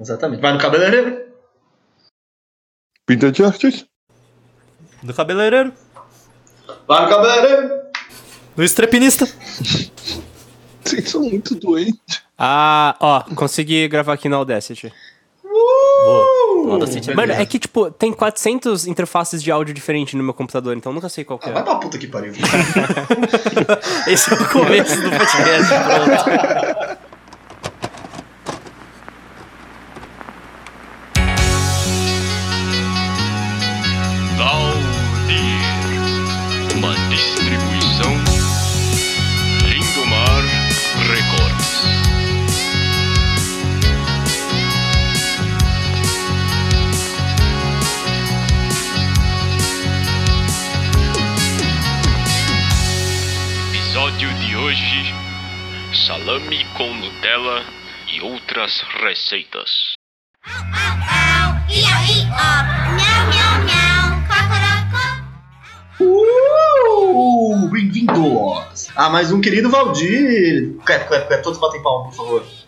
Exatamente. Vai no cabeleireiro? Pinta de artes? No cabeleireiro. Vai no cabeleireiro? No estrepinista. Vocês são muito doentes. Ah, ó, consegui gravar aqui na Audacity. Boa. Audacity é Mano, é que, tipo, tem 400 interfaces de áudio diferentes no meu computador, então eu nunca sei qual que Ah, é. vai pra puta que pariu. Esse é o começo do podcast. Pronto. e outras receitas. Uh, bem-vindos a mais um querido Valdir. Clap, clap, clap. Todos batem palma, por favor.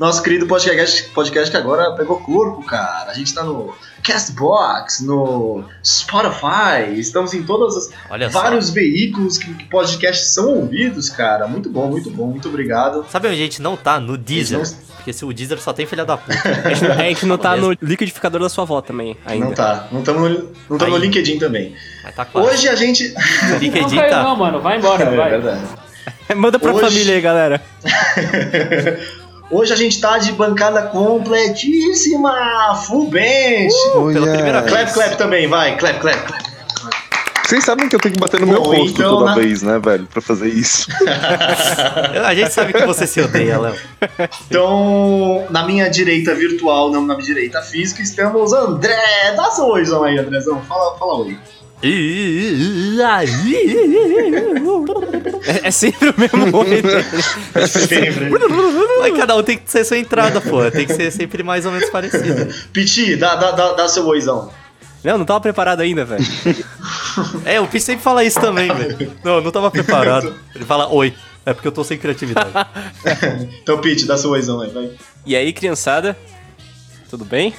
Nosso querido podcast, podcast que agora pegou corpo, cara. A gente tá no Castbox, no Spotify, estamos em todos os Olha só. vários veículos que, que podcasts são ouvidos, cara. Muito bom, muito bom, muito obrigado. Sabe onde a gente não tá? No Deezer. Porque se o Deezer só tem filha da puta. A gente, a gente não tá no liquidificador da sua avó também, ainda. Não tá, não estamos no, não tamo no. LinkedIn também. Mas tá. Hoje a gente. o Não LinkedIn caiu tá. não, mano. Vai embora, É vai. verdade. Manda pra Hoje- família aí, galera. Hoje a gente tá de bancada completíssima! Full bench! Oh, pela yes. primeira vez. Clap, clap também, vai! Clap, clap, clap. Vocês sabem que eu tenho que bater no meu Bom, rosto então, toda na- vez, né, velho? Pra fazer isso. A gente sabe que você se odeia, Léo. Então, na minha direita virtual, não na minha direita física, estamos André! Dá seu oizão aí, Andrezão. Fala, fala oi. É, é sempre o mesmo oi dele. Sempre. Mas cada um tem que ser sua entrada, pô. Tem que ser sempre mais ou menos parecido. Piti, dá, dá, dá, dá seu oizão. Não, não tava preparado ainda, velho. É, o Pi sempre fala isso também, velho. Não, não tava preparado. Ele fala oi. É porque eu tô sem criatividade. Então, Piti, dá seu oizão aí, vai. E aí, criançada? Tudo bem?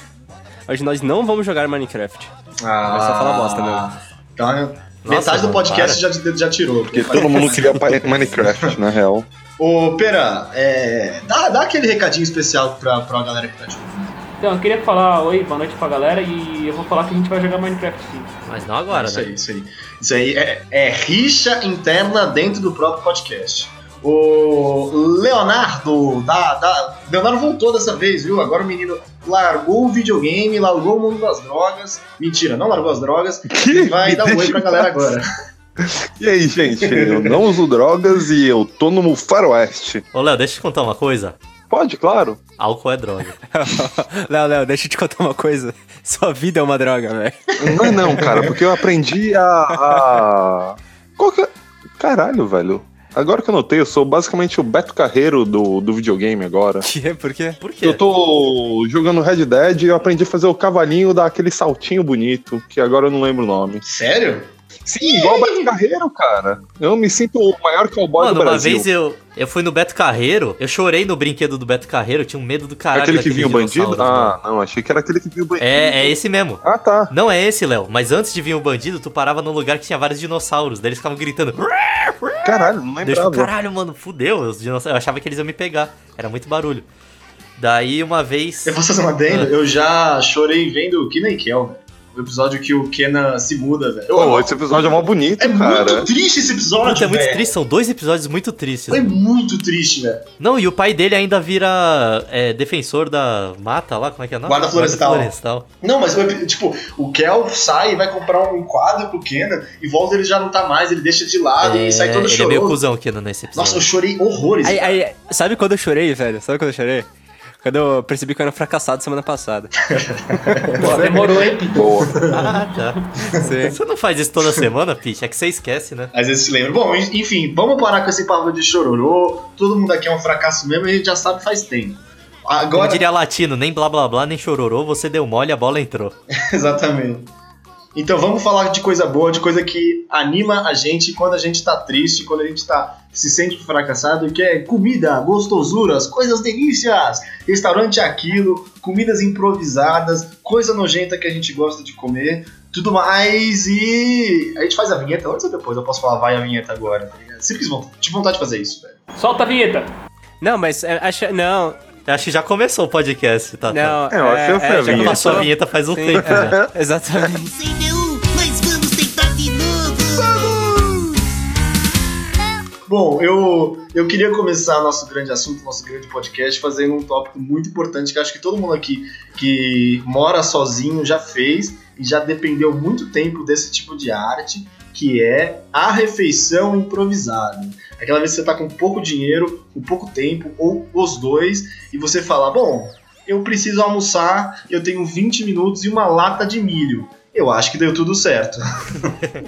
Hoje nós não vamos jogar Minecraft. Ah, Vai só falar bosta mesmo. Então, metade do mano, podcast já, já tirou. Porque todo mundo queria Minecraft, na real. Ô, Pera, é, dá, dá aquele recadinho especial pra, pra galera que tá te ouvindo. Então, eu queria falar oi, boa noite pra galera e eu vou falar que a gente vai jogar Minecraft sim. Mas não agora, isso né? aí, isso aí. Isso aí é, é rixa interna dentro do próprio podcast. O Leonardo, da, da, Leonardo voltou dessa vez, viu? Agora o menino largou o videogame, largou o mundo das drogas. Mentira, não largou as drogas. Que? Vai Me dar um oi pra galera agora. E aí, gente? Eu não uso drogas e eu tô no faroeste. Ô, Léo, deixa eu te contar uma coisa. Pode, claro. Álcool é droga. Léo, Léo, deixa eu te contar uma coisa. Sua vida é uma droga, velho. Não é não, cara, porque eu aprendi a... a... Qual que é... Caralho, velho. Agora que eu notei, eu sou basicamente o Beto Carreiro do, do videogame agora. Que é? Por quê? Por quê? Eu tô jogando Red Dead e eu aprendi a fazer o cavalinho daquele saltinho bonito, que agora eu não lembro o nome. Sério? Sim, igual o Beto Carreiro, cara. Eu me sinto o maior cowboy Mano, do uma Brasil. vez eu, eu fui no Beto Carreiro, eu chorei no brinquedo do Beto Carreiro, eu tinha um medo do caralho. aquele que vinha o bandido? mano. Ah, não, achei que era aquele que vinha o bandido. É, é esse mesmo. Ah, tá. Não é esse, Léo. Mas antes de vir o bandido, tu parava num lugar que tinha vários dinossauros. Daí eles ficavam gritando. Caralho, não lembrava. caralho, mano, fudeu. Os dinossauros. Eu achava que eles iam me pegar. Era muito barulho. Daí uma vez. Eu posso fazer uma adendo? Eu já chorei vendo o Kenan e Kel, velho. O episódio que o Kenan se muda, velho. Pô, esse episódio é mó bonito, É cara. muito triste esse episódio, Puta, é muito velho. triste, são dois episódios muito tristes. Foi muito triste, velho. Não, e o pai dele ainda vira é, defensor da mata lá, como é que é o nome? Guarda florestal. florestal. Não, mas tipo, o Kel sai e vai comprar um quadro pro Kenan e volta ele já não tá mais, ele deixa de lado É, e sai todo ele é choroso. meio cuzão aqui nesse episódio. Nossa, eu chorei horrores. Aí, cara. aí, sabe quando eu chorei, velho? Sabe quando eu chorei? Quando eu percebi que eu era um fracassado semana passada. Pô, demorou, hein, Pito? Boa. Ah, tá. Sim. Você não faz isso toda semana, Pete? É que você esquece, né? Às vezes se lembra. Bom, en- enfim, vamos parar com esse papo de chororô. Todo mundo aqui é um fracasso mesmo e a gente já sabe faz tempo. Como Agora, diria latino, nem blá blá blá, nem chororô, você deu mole, a bola entrou. exatamente. Então vamos falar de coisa boa, de coisa que anima a gente quando a gente tá triste, quando a gente tá se sente fracassado e quer comida, gostosuras, coisas delícias, restaurante é aquilo, comidas improvisadas, coisa nojenta que a gente gosta de comer, tudo mais e a gente faz a vinheta antes ou depois? Eu posso falar vai a vinheta agora, tá ligado? Simples vontade, tive vontade de fazer isso, velho. Solta a vinheta. Não, mas é, acho. Não, Eu Acho que já começou o podcast, tá? não. É, eu acho que eu fui a já vinheta. Passou a começou. vinheta faz um Sim, tempo já. é, exatamente. Bom, eu, eu queria começar nosso grande assunto, nosso grande podcast, fazendo um tópico muito importante que acho que todo mundo aqui que mora sozinho já fez e já dependeu muito tempo desse tipo de arte, que é a refeição improvisada. Aquela vez que você tá com pouco dinheiro, com pouco tempo, ou os dois, e você fala, bom, eu preciso almoçar, eu tenho 20 minutos e uma lata de milho. Eu acho que deu tudo certo.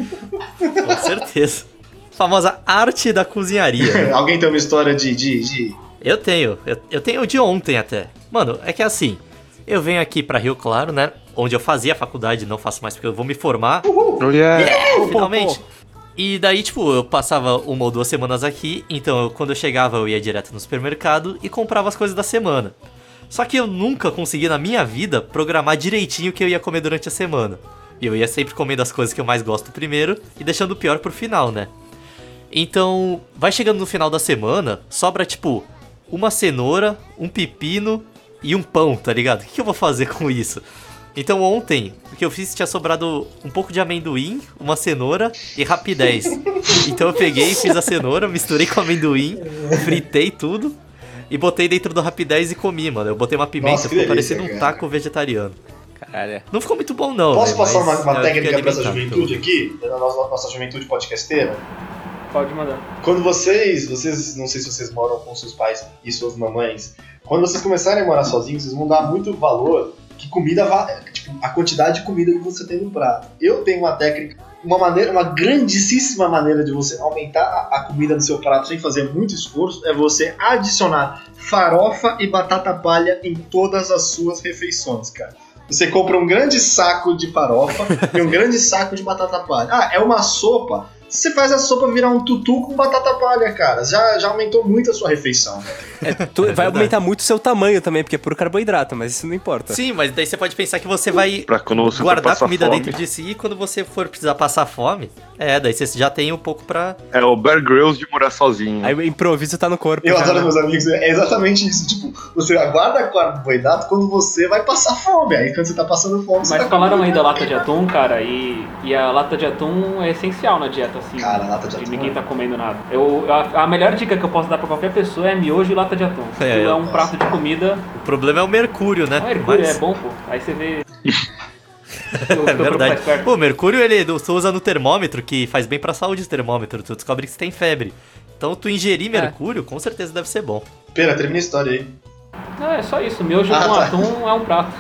Com certeza. Famosa arte da cozinharia. Alguém tem uma história de- de- de Eu tenho, eu, eu tenho de ontem até. Mano, é que assim, eu venho aqui pra Rio Claro, né? Onde eu fazia faculdade, não faço mais porque eu vou me formar, Oh, yeah. finalmente. E daí, tipo, eu passava uma ou duas semanas aqui, então eu- quando eu chegava eu ia direto no supermercado e comprava as coisas da semana. Só que eu nunca consegui na minha vida programar direitinho o que eu ia comer durante a semana. E eu ia sempre comendo as coisas que eu mais gosto primeiro e deixando o pior pro final, né? Então, vai chegando no final da semana, sobra tipo uma cenoura, um pepino e um pão, tá ligado? O que eu vou fazer com isso? Então ontem, o que eu fiz tinha sobrado um pouco de amendoim, uma cenoura e rapidez. Então eu peguei, fiz a cenoura, misturei com amendoim, fritei tudo e botei dentro do rapidez e comi, mano. Eu botei uma pimenta, Nossa, ficou delícia, parecendo um cara. taco vegetariano. Caralho. Não ficou muito bom não, Posso velho, passar uma, mas uma eu técnica pra essa juventude aqui? Da nossa, nossa juventude podcasteira? Pode mandar. Quando vocês, vocês, não sei se vocês moram com seus pais e suas mamães, quando vocês começarem a morar sozinhos, vocês vão dar muito valor que comida, tipo, a quantidade de comida que você tem no prato. Eu tenho uma técnica, uma maneira, uma grandíssima maneira de você aumentar a comida no seu prato sem fazer muito esforço, é você adicionar farofa e batata palha em todas as suas refeições, cara. Você compra um grande saco de farofa e um grande saco de batata palha. Ah, é uma sopa. Você faz a sopa virar um tutu com batata palha, cara. Já, já aumentou muito a sua refeição. É, tu- vai verdade. aumentar muito o seu tamanho também, porque é puro carboidrato, mas isso não importa. Sim, mas daí você pode pensar que você vai você guardar comida fome. dentro de si e quando você for precisar passar fome, é, daí você já tem um pouco pra. É o Bear Grylls de morar sozinho. Aí o improviso tá no corpo. Eu já, adoro meus amigos, é exatamente isso. Tipo, você guarda carboidrato quando você vai passar fome. Aí quando você tá passando fome, você Mas tá falaram aí da lata de atum, cara, e, e a lata de atum é essencial na dieta, assim. Cara, lata de atum ninguém é- tá comendo nada. Eu, a, a melhor dica que eu posso dar pra qualquer pessoa é miojo e lata de atum. É, É, é um prato de comida. O problema é o mercúrio, né? Não, mercúrio Mas- é bom, pô. Aí você vê. É verdade. Pô, mercúrio ele tu usa no termômetro, que faz bem pra saúde o termômetro. Tu descobre que você tem febre. Então tu ingerir mercúrio, com certeza deve ser bom. Pera, termina a história aí. Não, é só isso. Miojo Ah, com tá. atum é um prato.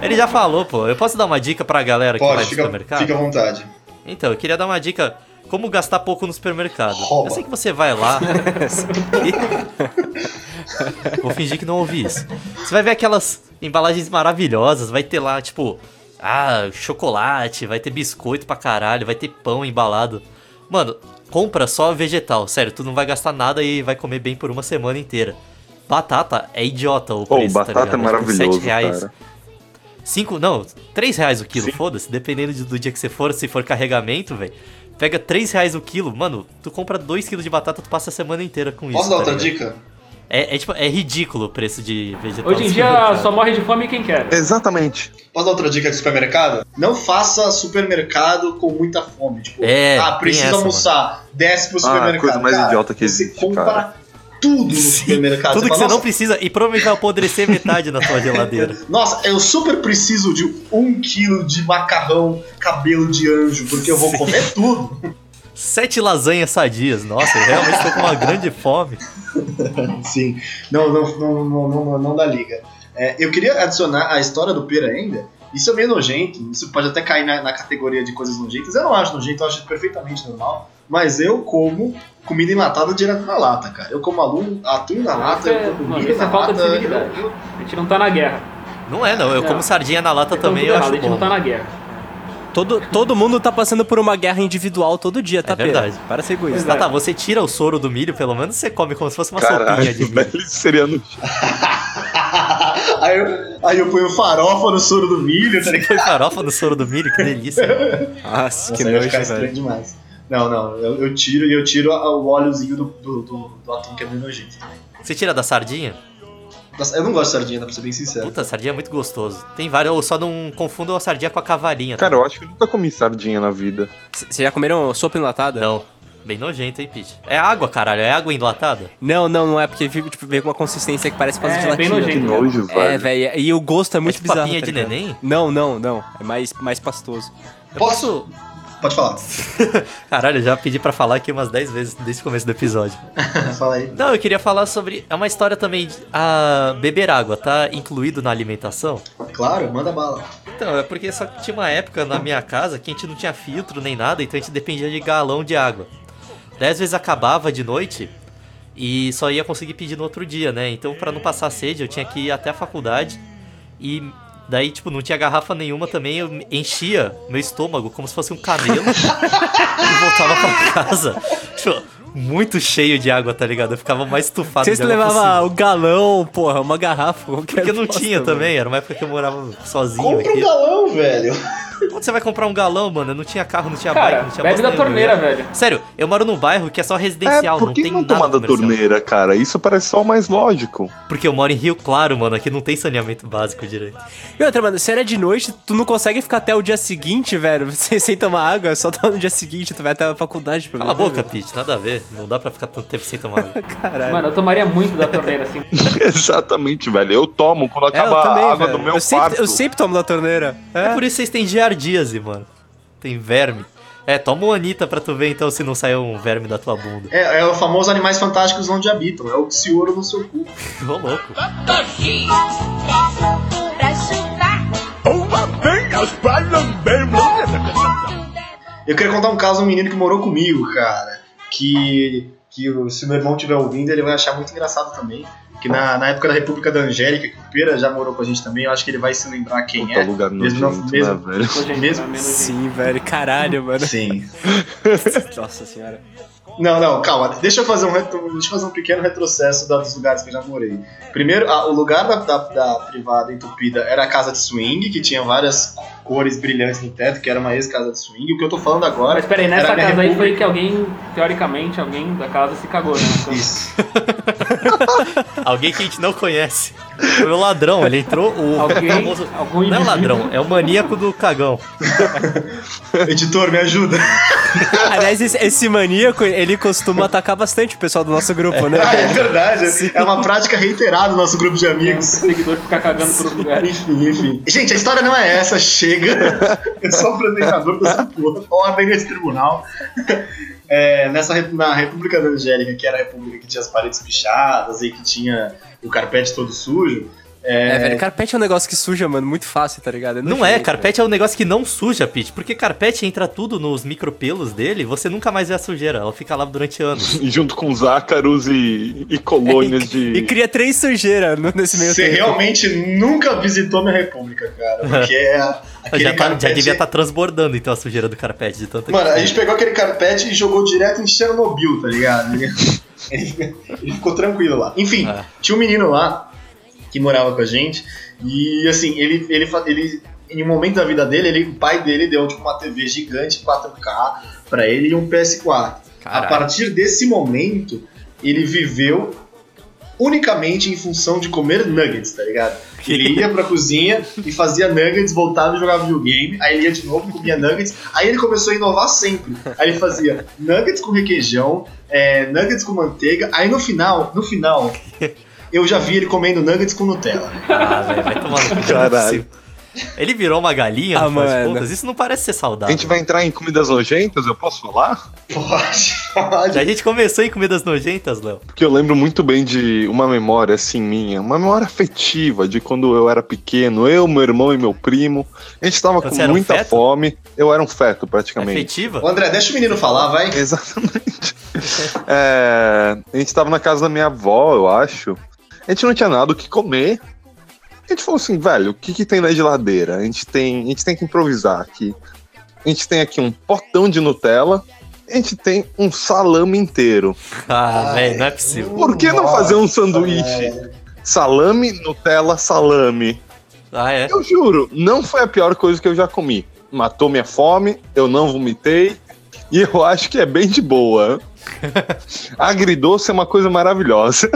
Ele já falou, pô. Eu posso dar uma dica pra galera que vai Pode, no supermercado? fica à vontade. Então, eu queria dar uma dica. Como gastar pouco no supermercado. Rouba. Eu sei que você vai lá. Vou fingir que não ouvi isso. Você vai ver aquelas embalagens maravilhosas. Vai ter lá, tipo, ah, chocolate, vai ter biscoito pra caralho, vai ter pão embalado. Mano, compra só vegetal. Sério, tu não vai gastar nada e vai comer bem por uma semana inteira. Batata é idiota o preço, tá batata é ligado? Tipo, maravilhoso, reais. cara. Cinco, não, 3 reais o quilo, foda-se, dependendo de- do dia que você for, se for carregamento, velho. Pega 3 reais o quilo, mano, tu compra 2 quilos de batata, tu passa a semana inteira com isso. Posso dar tá outra ligado? dica? É, é, tipo, é ridículo o preço de vegetal. Hoje em dia só morre de fome quem quer. Exatamente. Posso dar outra dica de supermercado? Não faça supermercado com muita fome. Tipo, É, ah, essa, almoçar. Desce pro Ah, supermercado. coisa mais Cara, idiota que você existe, compra cara. Tudo no supermercado. Tudo que você não "Nossa, precisa e provavelmente vai apodrecer metade na tua geladeira. Nossa, eu super preciso de um quilo de macarrão cabelo de anjo, porque eu vou Sim. comer tudo. Sete lasanhas sadias, nossa, eu realmente tô com uma grande fome. Sim, não, não, não, não, não, não, não dá liga. É, eu queria adicionar a história do pera ainda. Isso é meio nojento, isso pode até cair na, na categoria de coisas nojentas. Eu não acho nojento, eu acho perfeitamente normal. Mas eu como comida enlatada direto na lata, cara. Eu como aluno, atum na lata, é- eu como milho isso é na falta de lata, civilidade. eu- eu- A gente não tá na guerra. Não é, não, eu Não. como sardinha na lata Então, também, eu errado, acho a gente bom. não tá na guerra. todo, todo mundo tá passando por uma guerra individual todo dia, tá, Pedro? verdade. Para ser egoísta. Tá, tá, você tira o soro do milho, pelo menos você come como se fosse uma sopinha de Caralho, milho. seria no aí, eu, aí eu ponho farofa no soro do milho, tá ligado? Foi farofa no soro do milho, que delícia. Nossa, que Nossa, aí vai nojo, velho. demais. Não, não, eu, eu tiro e eu tiro a- o óleozinho do, do, do, do atum que é meio nojento também. Você tira da sardinha? Nossa, eu não gosto de sardinha, pra ser bem sincero. Puta, sardinha é muito gostoso. Tem vários, eu só não confundo a sardinha com a cavalinha. tá? Cara, eu acho que eu nunca comi sardinha na vida. Vocês já comeram sopa enlatada? Não. Bem nojento, hein, Pete? É água, caralho. É água enlatada? Não, não, não é, porque veio, tipo, veio com uma consistência que parece quase É, gelatina. bem Que nojento. tá ligado? nojo, velho. É, velho, e o gosto é muito tipo bizarro. papinha tá de neném? Não, não, não. É mais, mais pastoso. Eu Posso? Pode falar. Caralho, eu já pedi pra falar aqui umas 10 vezes desde o começo do episódio. Fala aí. Não, eu queria falar sobre. É uma história também. de- A beber água tá incluído na alimentação? Claro, manda bala. Então, é porque só que tinha uma época na minha casa que a gente não tinha filtro nem nada, então a gente dependia de galão de água. Daí às vezes acabava de noite e só ia conseguir pedir no outro dia, né? Então, pra não passar sede, eu tinha que ir até a faculdade e daí, tipo, não tinha garrafa nenhuma também, eu enchia meu estômago como se fosse um camelo e voltava pra casa. Tipo, muito cheio de água, tá ligado? Eu ficava mais estufado Vocês levavam o galão, porra, uma garrafa. qualquer Porque não tinha mano. também, era uma época que eu morava sozinho Compra um aqui. galão, velho. Onde você vai comprar um galão, mano? Eu não tinha carro, não tinha Cara, bike, não tinha bebe da nenhuma. torneira, velho. Sério, eu moro num bairro que é só residencial, É, por não que tem não nada tomar da torneira, cara? Isso parece só o mais lógico. Porque eu moro em Rio Claro, mano, aqui não tem saneamento básico direito. E outra, mano, se era de noite, tu não consegue ficar até o dia seguinte, velho, sem, sem tomar água, só tá no dia seguinte, tu vai até a faculdade. Cala a boca, Pete, nada a ver. Não dá pra ficar tanto tempo sem tomar água. Caralho. Mano, eu tomaria muito da torneira, assim. Exatamente, velho. Eu tomo quando É, eu acaba também, a água velho. do meu eu sempre, quarto. eu sempre tomo da torneira. É por isso que vocês têm mano. Tem verme. É, toma uma Anitta pra tu ver então se não saiu um verme da tua bunda. É, é o famoso Animais Fantásticos onde habitam. É o Xioro no seu cu. Ô, louco. Eu queria contar um caso de um menino que morou comigo, cara. Que, que o- se meu irmão estiver ouvindo, ele vai achar muito engraçado também. Que na, na época da República da Angélica, que o Pera já morou com a gente também, eu acho que ele vai se lembrar quem Puta é. lugar mesmo nojento, mesmo- né, velho? Mesmo- né? Sim, velho, caralho, mano. Sim. Nossa senhora. Não, não, calma. Deixa eu fazer um, retro- deixa eu fazer um pequeno retrocesso dos lugares que eu já morei. Primeiro, a- o lugar da, da- da privada entupida era a casa de swing, que tinha várias cores brilhantes no teto, que era uma ex-casa de swing. O que eu tô falando agora. Mas peraí, era nessa casa aí foi que alguém, teoricamente, alguém da casa se cagou, né? Isso. Alguém que a gente não conhece. Foi o ladrão, ele entrou, o Alguém, famoso... algum Não é indivíduo- ladrão, é o maníaco do cagão. Editor, me ajuda. Aliás, esse, esse maníaco, ele costuma atacar bastante o pessoal do nosso grupo, né? Ah, é verdade. É uma prática reiterada no nosso grupo de É, amigos. seguidor ficar cagando por outro lugar. Enfim, enfim. Gente, a história não é essa, chega. Eu sou o apresentador dessa porra. Ordem nesse tribunal. É, nessa, na República da Angélica, que era a república que tinha as paredes pichadas e que tinha o carpete todo sujo. É, velho, carpete é um negócio que suja, mano, muito fácil, tá ligado? Não é, carpete é um negócio que não suja, Pete. Porque carpete entra tudo nos micropelos dele, você nunca mais vê a sujeira. Ela fica lá durante anos. E junto com os ácaros e, e colônias de. E cria três sujeiras nesse meio Você tempo. realmente nunca visitou minha república, cara. Porque é aquele Já, tá- já devia estar transbordando então a sujeira do carpete de tanta Mano, que- a gente pegou aquele carpete e jogou direto em Chernobyl, tá ligado? Ele ficou tranquilo lá. Enfim, É. tinha um menino lá que morava com a gente e assim, ele, ele, ele em um momento da vida dele, ele, o pai dele deu tipo, uma TV gigante 4K pra ele e um PS4. A Caralho. partir desse momento, ele viveu unicamente em função de comer nuggets, tá ligado? Ele ia pra cozinha e fazia nuggets, voltava e jogava videogame, aí ele ia de novo, comia nuggets, aí ele começou a inovar sempre. Aí ele fazia nuggets com requeijão, é, nuggets com manteiga, aí no final, no final, eu já vi ele comendo nuggets com Nutella. Ah, velho, vai tomar no cu. é Caralho. Ele virou uma galinha, Ah, no final das mano. contas. Isso não parece ser A saudável. gente vai entrar em comidas nojentas, eu posso falar? Pode, pode. A gente começou em comidas nojentas, Léo. Porque eu lembro muito bem de uma memória assim minha, uma memória afetiva de quando eu era pequeno, eu, meu irmão e meu primo. A gente tava Você com um muita feto? fome. Eu era um feto, praticamente. Afetiva? Ô, André, deixa o menino falar, vai. Exatamente. É, a gente tava na casa da minha avó, eu acho. A gente não tinha nada o que comer. A gente falou assim, velho, o que, que tem na geladeira? A gente tem, a gente tem que improvisar aqui. a gente tem aqui um potão de Nutella, a gente tem um salame inteiro. Ah, velho, não é possível. Por que não fazer um sanduíche? Salame, Nutella, salame. Ah, é? Eu juro, não foi a pior coisa que eu já comi. Matou minha fome, eu não vomitei, e eu acho que é bem de boa. Agridoce é uma coisa maravilhosa.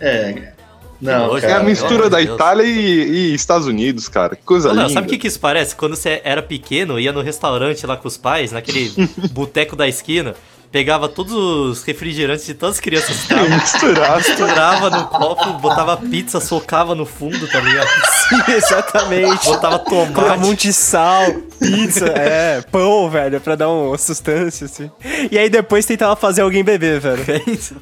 É. Não, nojo, É a mistura da. Itália e, e Estados Unidos, cara. Que coisa Ô, Léo, linda. sabe o que, que isso parece? Quando você era pequeno, ia no restaurante lá com os pais, naquele boteco da esquina, pegava todos os refrigerantes de todas as crianças que estavam, Misturar. misturava no copo, botava pizza, socava no fundo, tá ligado? Sim, exatamente. Botava Colocava um tomate. monte de sal, pizza, é, pão, velho, pra dar uma sustância, assim. E aí depois tentava fazer alguém beber, velho. É isso.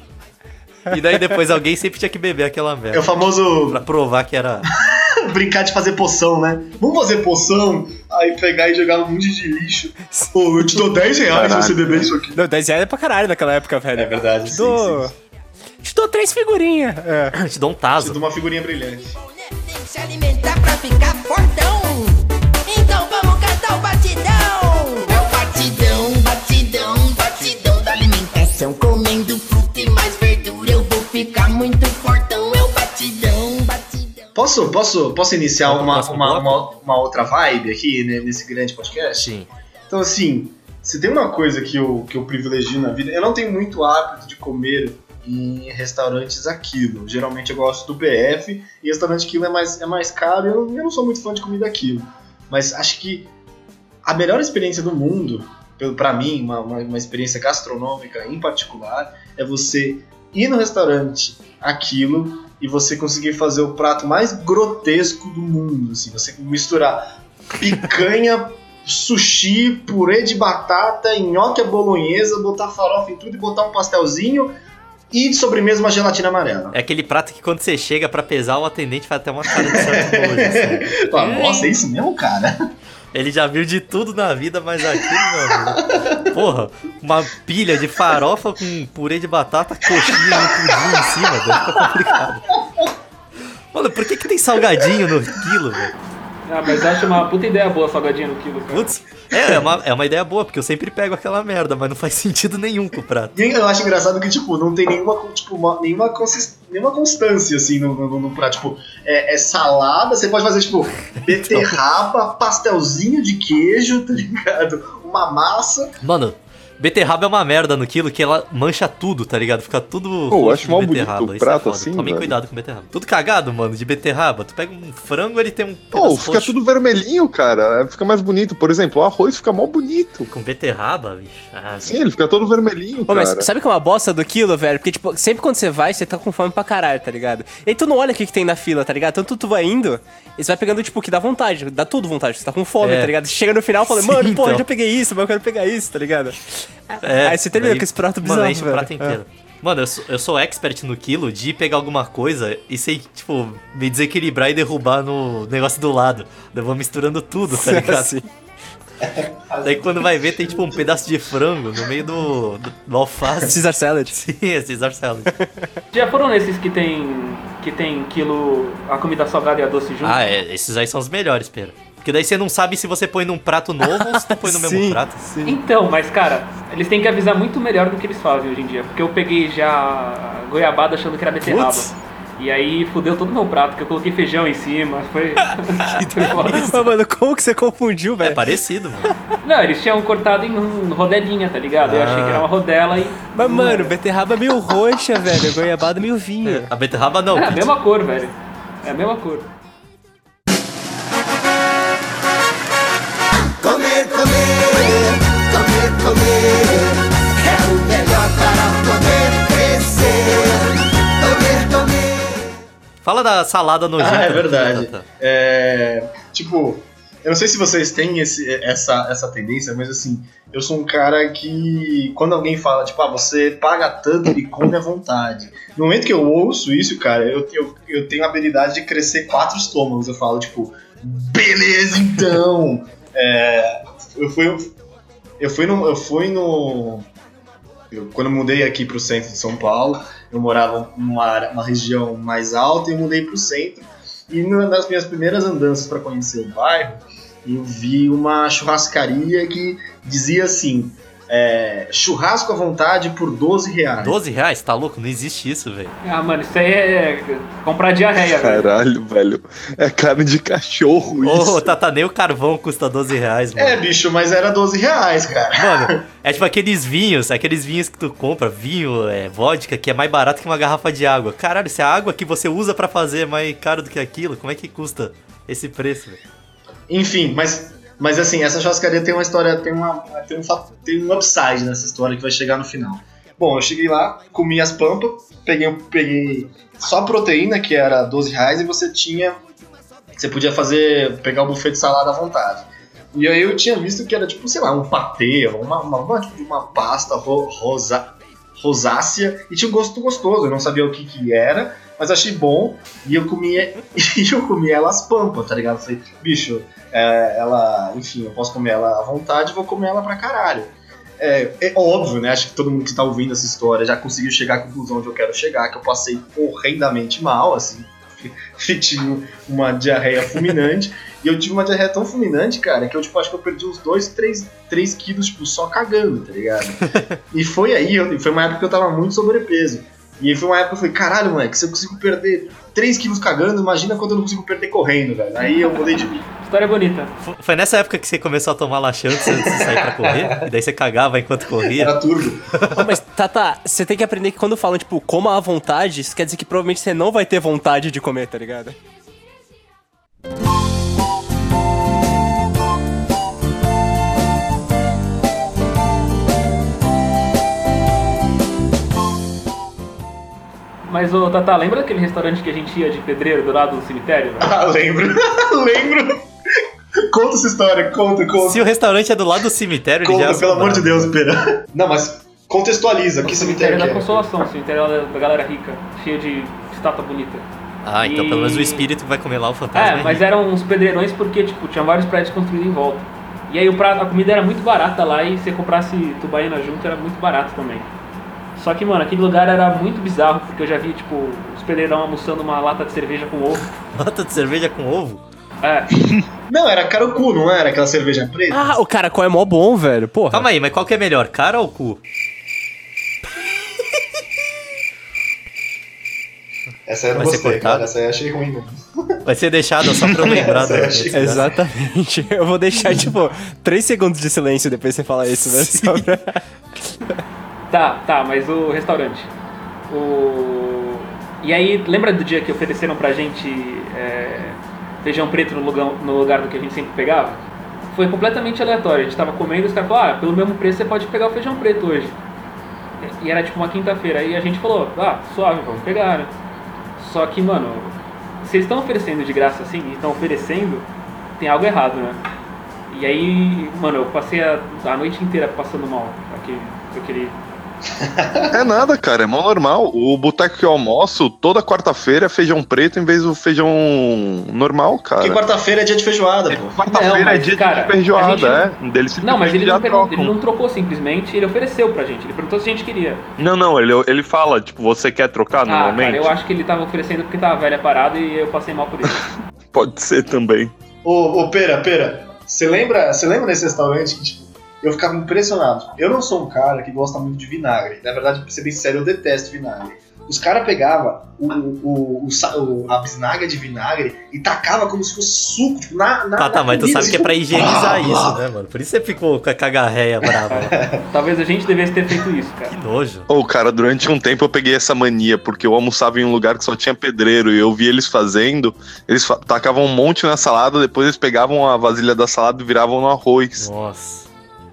E daí depois alguém sempre tinha que beber aquela É o merda. famoso Pra provar que era. brincar de fazer poção, né? Vamos fazer poção, aí pegar e jogar num monte de lixo. Pô, eu te dou 10 reais se você beber isso aqui. Não, 10 reais é pra caralho naquela época, velho. É verdade, Te sim, dou... sim, Te dou três figurinhas. É. Te dou um Te taso. dou uma figurinha brilhante. Tem que se alimentar pra ficar fortão. Então vamos cantar o batidão. É o batidão, batidão, batidão da alimentação. Comendo Posso, posso, posso iniciar pro uma, uma, uma, uma outra vibe aqui né, nesse grande podcast? Sim. Então, assim, se tem uma coisa que eu, que eu privilegio na vida, eu não tenho muito hábito de comer em restaurantes aquilo. Geralmente eu gosto do PF e restaurante aquilo é mais, é mais caro eu, eu não sou muito fã de comida aquilo. Mas acho que a melhor experiência do mundo, pra mim, uma, uma, uma experiência gastronômica em particular, é você ir no restaurante aquilo e você conseguir fazer o prato mais grotesco do mundo. Assim, você misturar picanha, sushi, purê de batata, nhoque à bolonhesa, botar farofa em tudo e botar um pastelzinho e de sobremesa uma gelatina amarela. É aquele prato que quando você chega pra pesar, o atendente faz até uma cara de nojo. assim. Nossa, é isso mesmo, cara? Ele já viu de tudo na vida, mas aquilo, meu amigo. Porra, uma pilha de farofa com purê de batata, coxinha no pudim em cima, deve ficar complicado. Mano, por que, que tem salgadinho no quilo, velho? Ah, mas acho uma puta ideia boa salgadinho no quilo, cara. Putz, é, é uma, é uma ideia boa, porque eu sempre pego aquela merda, mas não faz sentido nenhum com o prato. E eu acho engraçado que, tipo, não tem nenhuma, tipo, uma- nenhuma, consist- nenhuma constância, assim, no, no, no prato. Tipo, é, é salada, você pode fazer, tipo, beterraba, pastelzinho de queijo, tá ligado? Uma massa. Mano, beterraba é uma merda no quilo que ela mancha tudo, tá ligado? Fica tudo. Pô, acho de mó bonito beterraba, o isso prato foda. assim, Tomem velho. cuidado com beterraba. Tudo cagado, mano, de beterraba. Tu pega um frango, ele tem um. Pô, pedaço fica roxo. tudo vermelhinho, cara. Fica mais bonito. Por exemplo, o arroz fica mó bonito. Com beterraba, bicho. Ah, Sim, ele fica todo vermelhinho, Pô, mas cara. sabe que é uma bosta do quilo, velho? Porque, tipo, sempre quando você vai, você tá com fome pra caralho, tá ligado? E aí tu não olha o que, que tem na fila, tá ligado? Tanto tu vai indo, e você vai pegando, tipo, o que dá vontade, dá tudo vontade. Você tá com fome, É. tá ligado? Chega no final e fala, Sim, mano, pô, eu então. já peguei isso, mas eu quero pegar isso, tá ligado? É, aí você termina daí- com esse prato Mano, bizarro, enche o prato inteiro. Mano, eu sou, eu sou expert no quilo de pegar alguma coisa e sei, tipo, me desequilibrar e derrubar no negócio do lado. Eu vou misturando tudo, tá ligado? Assim. Daí quando vai ver, tem tipo um pedaço de frango no meio do, do, do alface. Caesar salad. Sim, é Caesar salad. Já foram nesses que tem que tem quilo a comida salgada e a doce junto? Ah, é, esses aí são os melhores, pera. Porque daí você não sabe se você põe num prato novo ou se tu põe no mesmo Sim, prato. sim. Então, mas cara, eles têm que avisar muito melhor do que eles fazem hoje em dia. Porque eu peguei já goiabada achando que era beterraba. Putz. E aí fudeu todo o meu prato, porque eu coloquei feijão em cima. Foi. foi mano, como que você confundiu, É velho? parecido, mano. Não, eles tinham cortado em um- rodelinha, tá ligado? Eu achei que era uma rodela e. Mas, mano, beterraba é meio roxa, velho. Goiabada meio vinho. A beterraba não. É a mesma cor, velho. É a mesma cor. Fala da salada nojenta. Ah, é verdade. Tata. É, tipo, eu não sei se vocês têm esse, essa, essa tendência, mas assim, eu sou um cara que quando alguém fala, tipo, ah, você paga tanto e come à vontade. No momento que eu ouço isso, cara, eu, eu, eu tenho a habilidade de crescer quatro estômagos. Eu falo, tipo, beleza então. É, eu fui, eu fui no, eu fui no, eu, quando eu mudei aqui pro centro de São Paulo, eu morava numa área- uma região mais alta e eu mudei pro centro. E numa das minhas primeiras andanças para conhecer o bairro, eu vi uma churrascaria que dizia assim: é, churrasco à vontade por 12 reais. 12 reais? Tá louco? Não existe isso, velho. Ah, mano, isso aí é comprar diarreia, velho. Caralho, velho. É carne de cachorro Ô, isso. Tata, nem o carvão custa 12 reais, mano. É, bicho, mas era 12 reais, cara. Mano, é tipo aqueles vinhos, aqueles vinhos que tu compra, vinho, é, vodka, que é mais barato que uma garrafa de água. Caralho, se a água que você usa pra fazer é mais caro do que aquilo, como é que custa esse preço, velho? Enfim, mas, mas assim, essa churrascaria tem uma história, tem, uma, tem, um, tem um upside nessa história que vai chegar no final. Bom, eu cheguei lá, comi as pampas, peguei, peguei só proteína, que era 12 reais, e você tinha. Você podia fazer. pegar o buffet de salada à vontade. E aí eu tinha visto que era tipo, sei lá, um patê, uma, uma, uma, uma pasta ro- rosa, rosácea, e tinha um gosto gostoso, eu não sabia o que que era, mas achei bom, e eu comia, e eu comia ela às pampas, tá ligado? Falei, bicho, é, ela, enfim, eu posso comer ela à vontade, vou comer ela pra caralho. É, é óbvio, né? Acho que todo mundo que está ouvindo essa história já conseguiu chegar à conclusão onde eu quero chegar, que eu passei horrendamente mal, assim. Tive uma diarreia fulminante. e eu tive uma diarreia tão fulminante, cara, que eu tipo, acho que eu perdi uns 2, 3, 3 quilos, tipo, só cagando, tá ligado? e foi aí, eu- foi uma época que eu tava muito sobrepeso. E aí foi uma época que eu falei, caralho, moleque, se eu consigo perder 3 quilos cagando, imagina quando eu não consigo perder correndo, velho. Aí eu mudei de vida. História bonita. F- Foi nessa época que você começou a tomar laxante antes de sair pra correr? E daí você cagava enquanto corria? Era turbo. Ô, mas, Tata, você tem que aprender que quando falam, tipo, coma à vontade, isso quer dizer que provavelmente você não vai ter vontade de comer, tá ligado? Mas, ô, Tata, lembra daquele restaurante que a gente ia de pedreiro do lado do cemitério? velho? Ah, lembro. lembro. Conta essa história, conta, conta. Se o restaurante é do lado do cemitério, ele já Conta, é pelo amor de. Deus, Pera. Não, mas contextualiza. Que cemitério que da é? Consolação, o cemitério da, da galera rica, cheio de estátua bonita. Ah, então E- pelo menos o espírito que vai comer lá o fantasma. É, mas rico. eram uns pedreirões porque, tipo, tinha vários prédios construídos em volta. E aí o prato, a comida era muito barata lá e se você comprasse tubaína junto era muito barato também. Só que, mano, aquele lugar era muito bizarro, porque eu já vi, tipo, os pedreirão almoçando uma lata de cerveja com ovo. Lata de cerveja com ovo? É, Não, era Carocu, não era? Aquela cerveja preta? Ah, o caracol é mó bom, velho. Porra. Calma aí, mas qual que é melhor, cara ou cu? Essa aí eu não Vai ser gostei, cortado? cara. Essa aí eu achei ruim mesmo. Vai ser deixado só pra eu lembrar eu Exatamente. Eu vou deixar, tipo, 3 segundos de silêncio depois que você falar isso, né? Só pra... tá, tá, mas o restaurante. O... E aí, lembra do dia que ofereceram pra gente é, feijão preto no lugar, no lugar do que a gente sempre pegava? Foi completamente aleatório. A gente tava comendo e os caras falaram, ah, pelo mesmo preço você pode pegar o feijão preto hoje. E era tipo uma quinta-feira. Aí a gente falou, ah, suave, vamos pegar, né? Só que, mano, se eles estão oferecendo de graça assim, e estão oferecendo, tem algo errado, né? E aí, mano, eu passei a, a noite inteira passando mal. Aquele, aquele... É nada, cara, é mó normal. O boteco que eu almoço, toda quarta-feira é feijão preto em vez do feijão normal, Porque cara. quarta-feira é dia de feijoada, pô. Não, Quarta-feira é dia cara, de feijoada, gente- é. Não, mas ele simplesmente não, ele não trocou simplesmente, ele ofereceu pra gente. Ele perguntou se a gente queria. Não, não, ele, ele fala, tipo, você quer trocar ah, normalmente? cara, eu acho que ele tava oferecendo porque tava velha parada e eu passei mal por isso. Pode ser também. Ô, ô, Pera, Pera. Você lembra, você lembra desse restaurante que, tipo, eu ficava impressionado. Eu não sou um cara que gosta muito de vinagre. Na verdade, pra ser bem sério, eu detesto vinagre. Os caras pegavam o, o, o, a bisnaga de vinagre e tacava como se fosse suco, tipo, na, na Tá, tá, na mas tu comida, sabe que é pra higienizar blá, blá. isso, né, mano? Por isso você ficou com a cagarreia brava. Talvez a gente devesse ter feito isso, cara. Que nojo. Ô, cara, durante um tempo eu peguei essa mania, porque eu almoçava em um lugar que só tinha pedreiro e eu vi eles fazendo. Eles tacavam um monte na salada, depois eles pegavam a vasilha da salada e viravam no arroz. Nossa.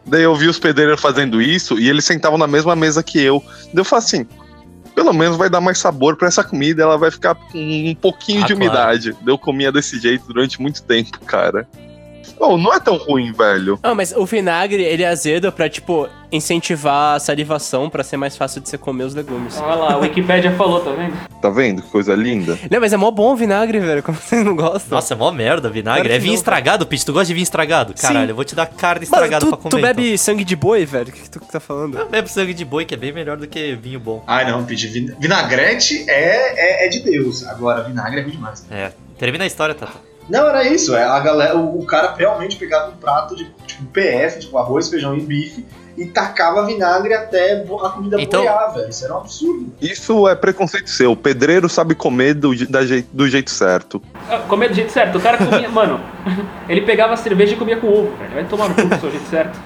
Daí eu vi os pedreiros fazendo isso e eles sentavam na mesma mesa que eu. Daí eu falei assim: pelo menos vai dar mais sabor pra essa comida, ela vai ficar com um pouquinho Ah, de umidade. Daí eu comia desse jeito durante muito tempo, cara. Oh, não é tão ruim, velho. Ah, mas o vinagre, ele é azedo pra, tipo, incentivar a salivação pra ser mais fácil de você comer os legumes. Olha lá, a Wikipédia falou, tá vendo? Tá vendo? Que coisa linda. Não, mas é mó bom o vinagre, velho. Como vocês não gostam? Nossa, é mó merda vinagre. Claro É vinho não, estragado, Pete. Tu gosta de vinho estragado? Sim. Caralho, eu vou te dar carne estragada pra comer. tu bebe sangue de boi, velho? O que, que tu tá falando? então. Eu bebo sangue de boi, que é bem melhor do que vinho bom. Ai, não, Pete. vin- Vinagrete é, é, é de Deus. Agora, vinagre é ruim demais. É. Termina a história, Tata. Não, era isso. é, A galera, o, o cara realmente pegava um prato de tipo, PF, tipo arroz, feijão e bife, e tacava vinagre até a comida Então- boiar, velho. Isso era um absurdo. Isso é preconceito seu. O pedreiro sabe comer do, da do jeito certo. Ah, Comer do jeito certo. O cara comia, mano, ele pegava a cerveja e comia com ovo, velho. Vai tomar no cu do seu jeito certo.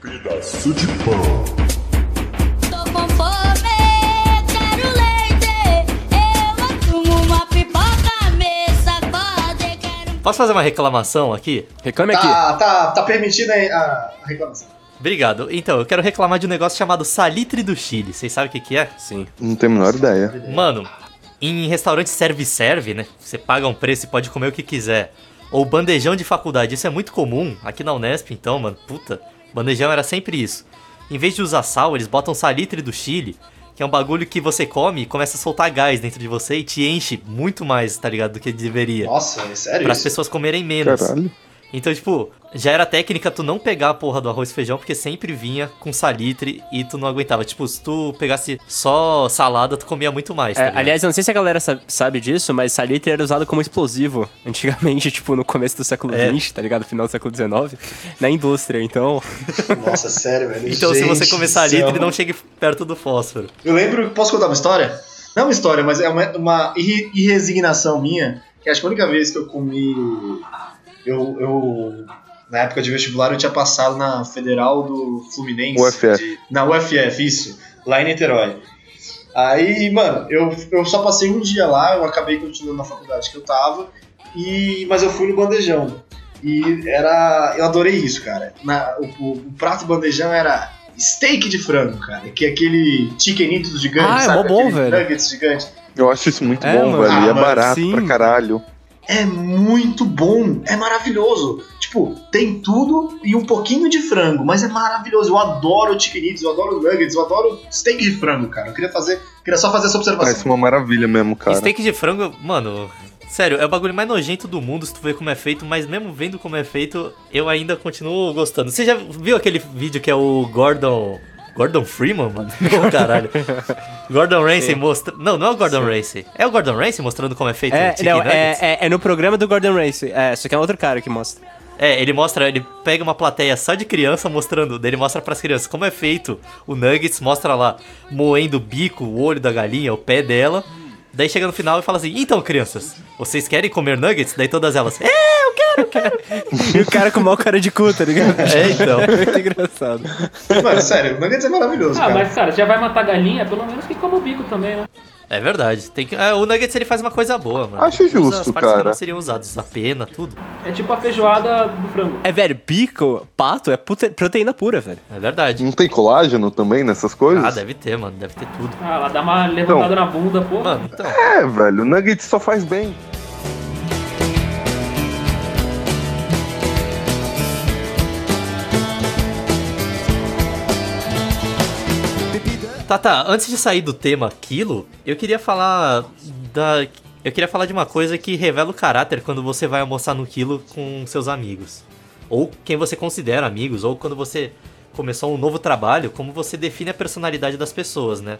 Pedaço de pão. Posso fazer uma reclamação aqui? Reclame aqui. Tá, tá, tá permitida a a reclamação. Obrigado. Então, eu quero reclamar de um negócio chamado salitre do Chile. Vocês sabem o que, que é? Sim. Não tenho a menor ideia. Mano, em restaurante serve-serve, né? Você paga um preço e pode comer o que quiser. Ou bandejão de faculdade, isso é muito comum. Aqui na Unesp, então, mano, puta. Bandejão era sempre isso. Em vez de usar sal, eles botam salitre do Chile, que é um bagulho que você come e começa a soltar gás dentro de você e te enche muito mais, tá ligado? Do que deveria. Nossa, é sério Para as pessoas comerem menos. Caralho. Então, tipo, já era técnica tu não pegar a porra do arroz e feijão, porque sempre vinha com salitre e tu não aguentava. Tipo, se tu pegasse só salada, tu comia muito mais. tá É, aliás, eu não sei se a galera sa- sabe disso, mas salitre era usado como explosivo antigamente, tipo, no começo do século É. XX, tá ligado? Final do século XIX, na indústria. Então, Nossa, sério, velho. Então, se você Gente comer salitre, céu. não chegue perto do fósforo. Eu lembro, posso contar uma história? Não é uma história, mas é uma, uma irre- irresignação minha, que acho que a única vez que eu comi. Eu, eu. Na época de vestibular, eu tinha passado na Federal do Fluminense. UFF. de- na UFF, isso. Lá em Niterói. Aí, mano, eu, eu só passei um dia lá, eu acabei continuando na faculdade que eu tava, e, mas eu fui no bandejão. E era. Eu adorei isso, cara. Na, o, o- o prato bandejão era steak de frango, cara. Que é aquele chickenitos gigante, Ah, é sabe? mó bom, Aquele velho. Nuggets gigante. Eu acho isso muito É, bom, mano. velho. Ah, e é mano, barato sim. pra caralho. É muito bom, é maravilhoso. Tipo, tem tudo e um pouquinho de frango, mas é maravilhoso. Eu adoro chickenitos, eu adoro nuggets, eu adoro steak de frango, cara. Eu queria fazer, queria só fazer essa observação. Parece uma maravilha mesmo, cara. Steak de frango, mano. Sério, é o bagulho mais nojento do mundo se tu ver como é feito, mas mesmo vendo como é feito, eu ainda continuo gostando. Você já viu aquele vídeo que é o Gordon. Gordon Freeman, mano? Ô, caralho. Gordon Ramsay mostra. Não, não é o Gordon Ramsay. É o Gordon Ramsay mostrando como é feito é, o chicken não, nuggets? é, é, é no programa do Gordon Ramsay. É, só que é outro cara que mostra. É, ele mostra, ele pega uma plateia só de criança mostrando, ele mostra pras crianças como é feito o Nuggets, mostra lá moendo o bico, o olho da galinha, o pé dela. Daí chega no final e fala assim: "Então, crianças, vocês querem comer nuggets?" Daí todas elas: "É, eu quero, quero". E o cara com mau cara de cu, tá ligado? É, então. Muito engraçado. Mano, sério, nuggets é maravilhoso, Ah, cara. mas cara, já vai matar galinha, pelo menos que coma o bico também, né? É verdade. Tem que, é, o Nuggets ele faz uma coisa boa, mano. Acho Usa justo, as partes que cara. não seriam usadas, a pena, tudo. É tipo a feijoada do frango. É, velho, bico, pato é proteína pura, velho. É verdade. Não tem colágeno também nessas coisas? Ah, deve ter, mano, deve ter tudo. Ah, ela dá uma levantada na bunda, pô. Mano, então. É, velho. Nuggets só faz bem. Tá, tá. Antes de sair do tema quilo, eu queria falar da. Eu queria falar de uma coisa que revela o caráter quando você vai almoçar no quilo com seus amigos. Ou quem você considera amigos, ou quando você começou um novo trabalho, como você define a personalidade das pessoas, né?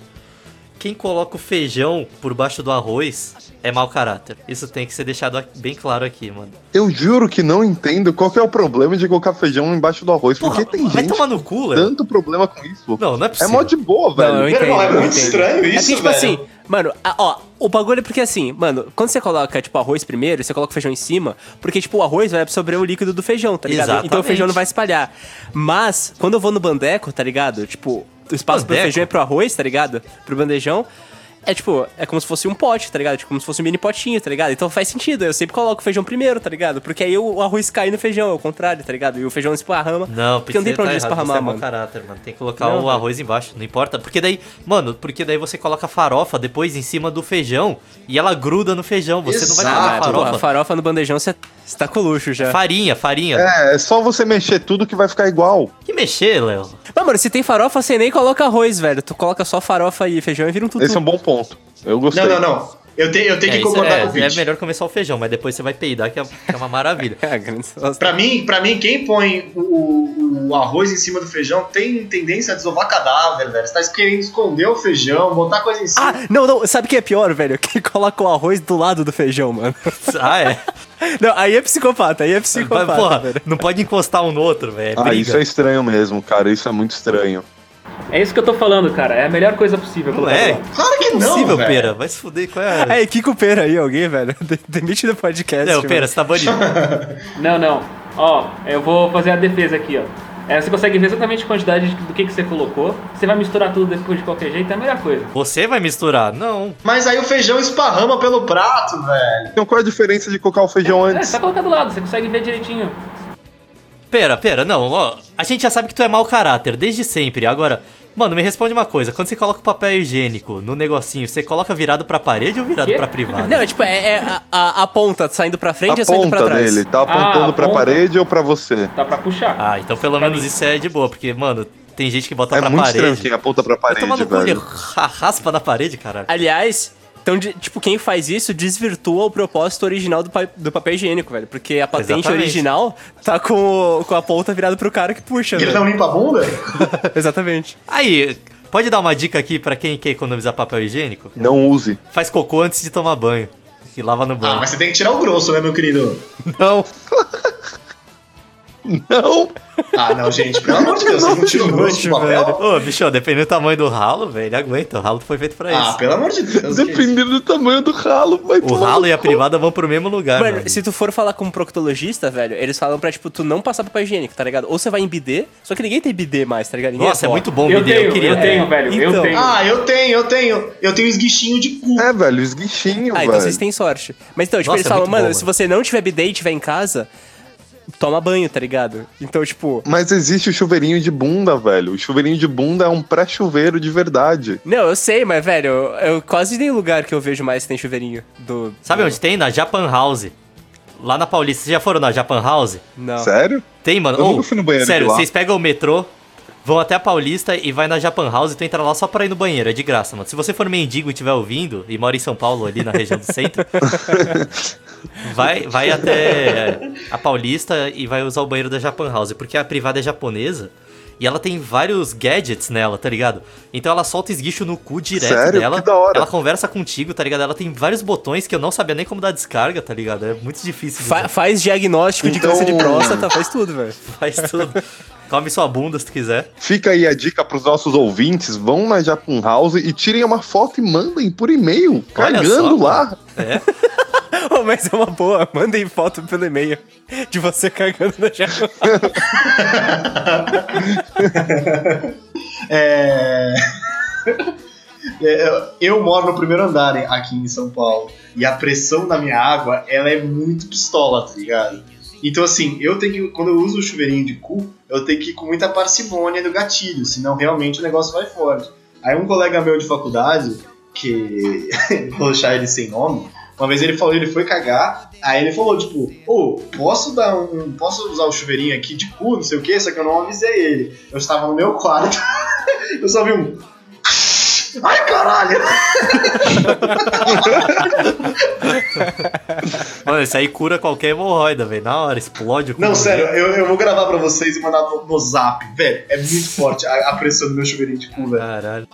Quem coloca o feijão por baixo do arroz é mau caráter. Isso tem que ser deixado bem claro aqui, mano. Eu juro que não entendo qual que é o problema de colocar feijão embaixo do arroz. Porra, porque tem vai gente tomar no cu, tanto problema com isso. Não, não é É possível. mó de boa, velho. Não, eu Meu entendo. é muito estranho É isso, porque, tipo velho. assim, mano, ó, o bagulho é porque assim, mano, quando você coloca, tipo, arroz primeiro, você coloca o feijão em cima, porque, tipo, o arroz vai absorver o líquido do feijão, tá ligado? Exatamente. Então o feijão não vai espalhar. Mas, quando eu vou no bandeco, tá ligado? Tipo, o espaço pro feijão é pro arroz, tá ligado? Pro bandejão. É tipo, é como se fosse um pote, tá ligado? Tipo, como se fosse um mini potinho, tá ligado? Então faz sentido, eu sempre coloco o feijão primeiro, tá ligado? Porque aí o arroz cai no feijão, é o contrário, tá ligado? E o feijão esparrama. Não, porque não tem pra onde tá errado, esparramar, você é mano. caráter, mano. Tem que colocar Não, o arroz embaixo, não importa. Porque daí, mano, porque daí você coloca a farofa depois em cima do feijão e ela gruda no feijão. Você não vai Exato. comer Ah, a porra, farofa. farofa no bandejão, você você tá com luxo já. Farinha, farinha. É, é só você mexer tudo que vai ficar igual. Que mexer, Léo? Mas, mano, se tem farofa, você nem coloca arroz, velho. Tu coloca só farofa e feijão e vira um tutu. Esse é um bom ponto. Eu gostei. Não, não, não. Eu, tenho eu tenho É, que concordar é, com o é Pete. melhor começar o feijão, mas depois você vai peidar, que é, que é uma maravilha. É, grande. Pra mim, pra mim, quem põe o, o- arroz em cima do feijão tem tendência a desovar cadáver, velho. Você tá querendo esconder o feijão, botar coisa em cima. Ah, não, não, sabe o que é pior, velho? Quem coloca o arroz do lado do feijão, mano. Ah, é? Não, aí é psicopata, aí é psicopata, Porra, velho. não pode encostar um no outro, velho. É Ah, isso é estranho mesmo, cara. Isso é muito estranho. É isso que eu tô falando, cara. É a melhor coisa possível. Não é? Claro que não, Impossível, velho. pera. Vai se fuder, qual é? Aí, Kiko Pera aí, alguém, velho. De- Demite do podcast. Não, pera, você tá banido. Não, não. Ó, eu vou fazer a defesa aqui, ó. É, você consegue ver exatamente a quantidade de- do que, que você colocou. Você vai misturar tudo depois de qualquer jeito, é a melhor coisa. Você vai misturar? Não. Mas aí o feijão esparrama pelo prato, velho. Então qual é a diferença de colocar o feijão É, antes? só colocar do lado, você consegue ver direitinho. Pera, pera, não, ó. A gente já sabe que tu é mau caráter, desde sempre. Agora, mano, me responde uma coisa. Quando você coloca o papel higiênico no negocinho, você coloca virado pra parede ou virado pra privada? Não, é tipo, é, é a, a, a ponta saindo pra frente A e saindo pra trás. dele, tá apontando Ah, pra ponta. parede ou pra você? Dá pra puxar. Ah, então pelo Pra menos mim. isso é de boa, porque, mano, tem gente que bota é pra muito estranho parede. quem aponta pra parede, velho. ra- raspa na parede, caralho. Aliás, então, de- tipo, quem faz isso desvirtua o propósito original do, pa- do papel higiênico, velho. Porque a patente Exatamente. original tá com, o- com a ponta virada pro cara que puxa, Ele velho. não limpa a bunda? Exatamente. Aí, pode dar uma dica aqui pra quem quer economizar papel higiênico? Não use. Faz cocô antes de tomar banho. E lava no Ah, banho. mas você tem que tirar o grosso, né, meu querido? Não. não. Ah, não, gente, pelo amor de Deus, você não tira o do papel? Ô, bicho, dependendo do tamanho do ralo, velho, ele aguenta. O ralo foi feito pra Ah, isso. pelo amor de Deus. Dependendo do tamanho do ralo, vai O ralo e a privada vão pro mesmo lugar, Mano, mano. se tu for falar com um proctologista, velho, eles falam pra, tipo, tu não passar papel higiênico, tá ligado? Ou você vai em bidê, só que ninguém tem bidê mais, tá ligado? Ninguém Nossa, é muito bom o eu bidê, tenho, eu queria. eu tenho, velho. Eu Então. tenho. Ah, eu tenho, eu tenho. Eu tenho esguichinho de cu. É, velho, esguichinho, Ah, velho. então vocês têm sorte. Mas então, tipo, Nossa, eles é falam, muito mano, bom, se você não tiver bidê e tiver em casa, toma banho, tá ligado? Então, tipo. Mas existe o chuveirinho de bunda, velho. O chuveirinho de bunda é um pré-chuveiro de verdade. Não, eu sei, mas, velho, eu, eu quase nem lugar que eu vejo mais tem chuveirinho do. Sabe do- onde tem? Na Japan House. Lá na Paulista. Vocês já foram na Japan House? Não. Sério? Tem, mano. Eu Ô, nunca fui no banheiro Sério, de lá. vocês pegam o metrô, vão até a Paulista e vai na Japan House e tu entra lá só pra ir no banheiro. É de graça, mano. Se você for mendigo e estiver ouvindo e mora em São Paulo, ali na região do centro, vai, vai até a Paulista e vai usar o banheiro da Japan House. Porque a privada é japonesa. E ela tem vários gadgets nela, tá ligado? Então ela solta esguicho no cu direto Sério? dela. Que da hora. Ela conversa contigo, tá ligado? Ela tem vários botões que eu não sabia nem como dar descarga, tá ligado? É muito difícil. de Fa- faz diagnóstico de Então- câncer de próstata, faz tudo, velho. Faz tudo. Come sua bunda se tu quiser. Fica aí a dica pros nossos ouvintes: vão na Japan House e tirem uma foto e mandem por e-mail, cagando só, lá. É. Oh, mas é uma boa, mandem foto pelo e-mail de você cagando na janela. É... é, Eu moro no primeiro andar aqui em São Paulo. E a pressão da minha água, ela é muito pistola, tá ligado? Então, assim, eu tenho que. Quando eu uso o chuveirinho de cu, eu tenho que ir com muita parcimônia do gatilho, senão realmente o negócio vai forte. Aí um colega meu de faculdade, que. vou deixar ele sem nome, uma vez ele falou, ele foi cagar, aí ele falou, tipo, ô, posso dar um. Posso usar o chuveirinho aqui de cu, não sei o que, só que eu não avisei ele. Eu estava no meu quarto, eu só vi um. Ai, caralho! Mano, isso aí cura qualquer hemorroida, velho. Na hora, explode o cu. Não, sério, eu, eu vou gravar pra vocês e mandar no, no zap. Velho, é muito forte a, a pressão do meu chuveirinho de cu, velho. Caralho.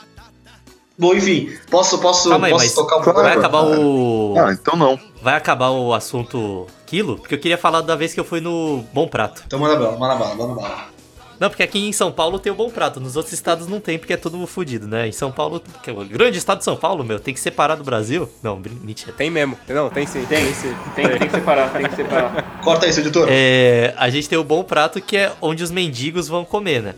Bom, enfim, posso, posso, Calma aí, posso mas tocar um vai pouco? acabar o. Ah, então não. Vai acabar o assunto quilo? Porque eu queria falar da vez que eu fui no Bom Prato. Então manda bala, manda bala, manda bala. Não, porque aqui em São Paulo tem o Bom Prato. Nos outros estados não tem, porque é tudo fudido, né? Em São Paulo, que é o grande estado de São Paulo, meu, tem que separar do Brasil. Não, mentira. Tem mesmo. Não, tem sim. Tem, sim. tem, tem que separar, tem que separar. Corta isso, editor. É, a gente tem o Bom Prato, que é onde os mendigos vão comer, né?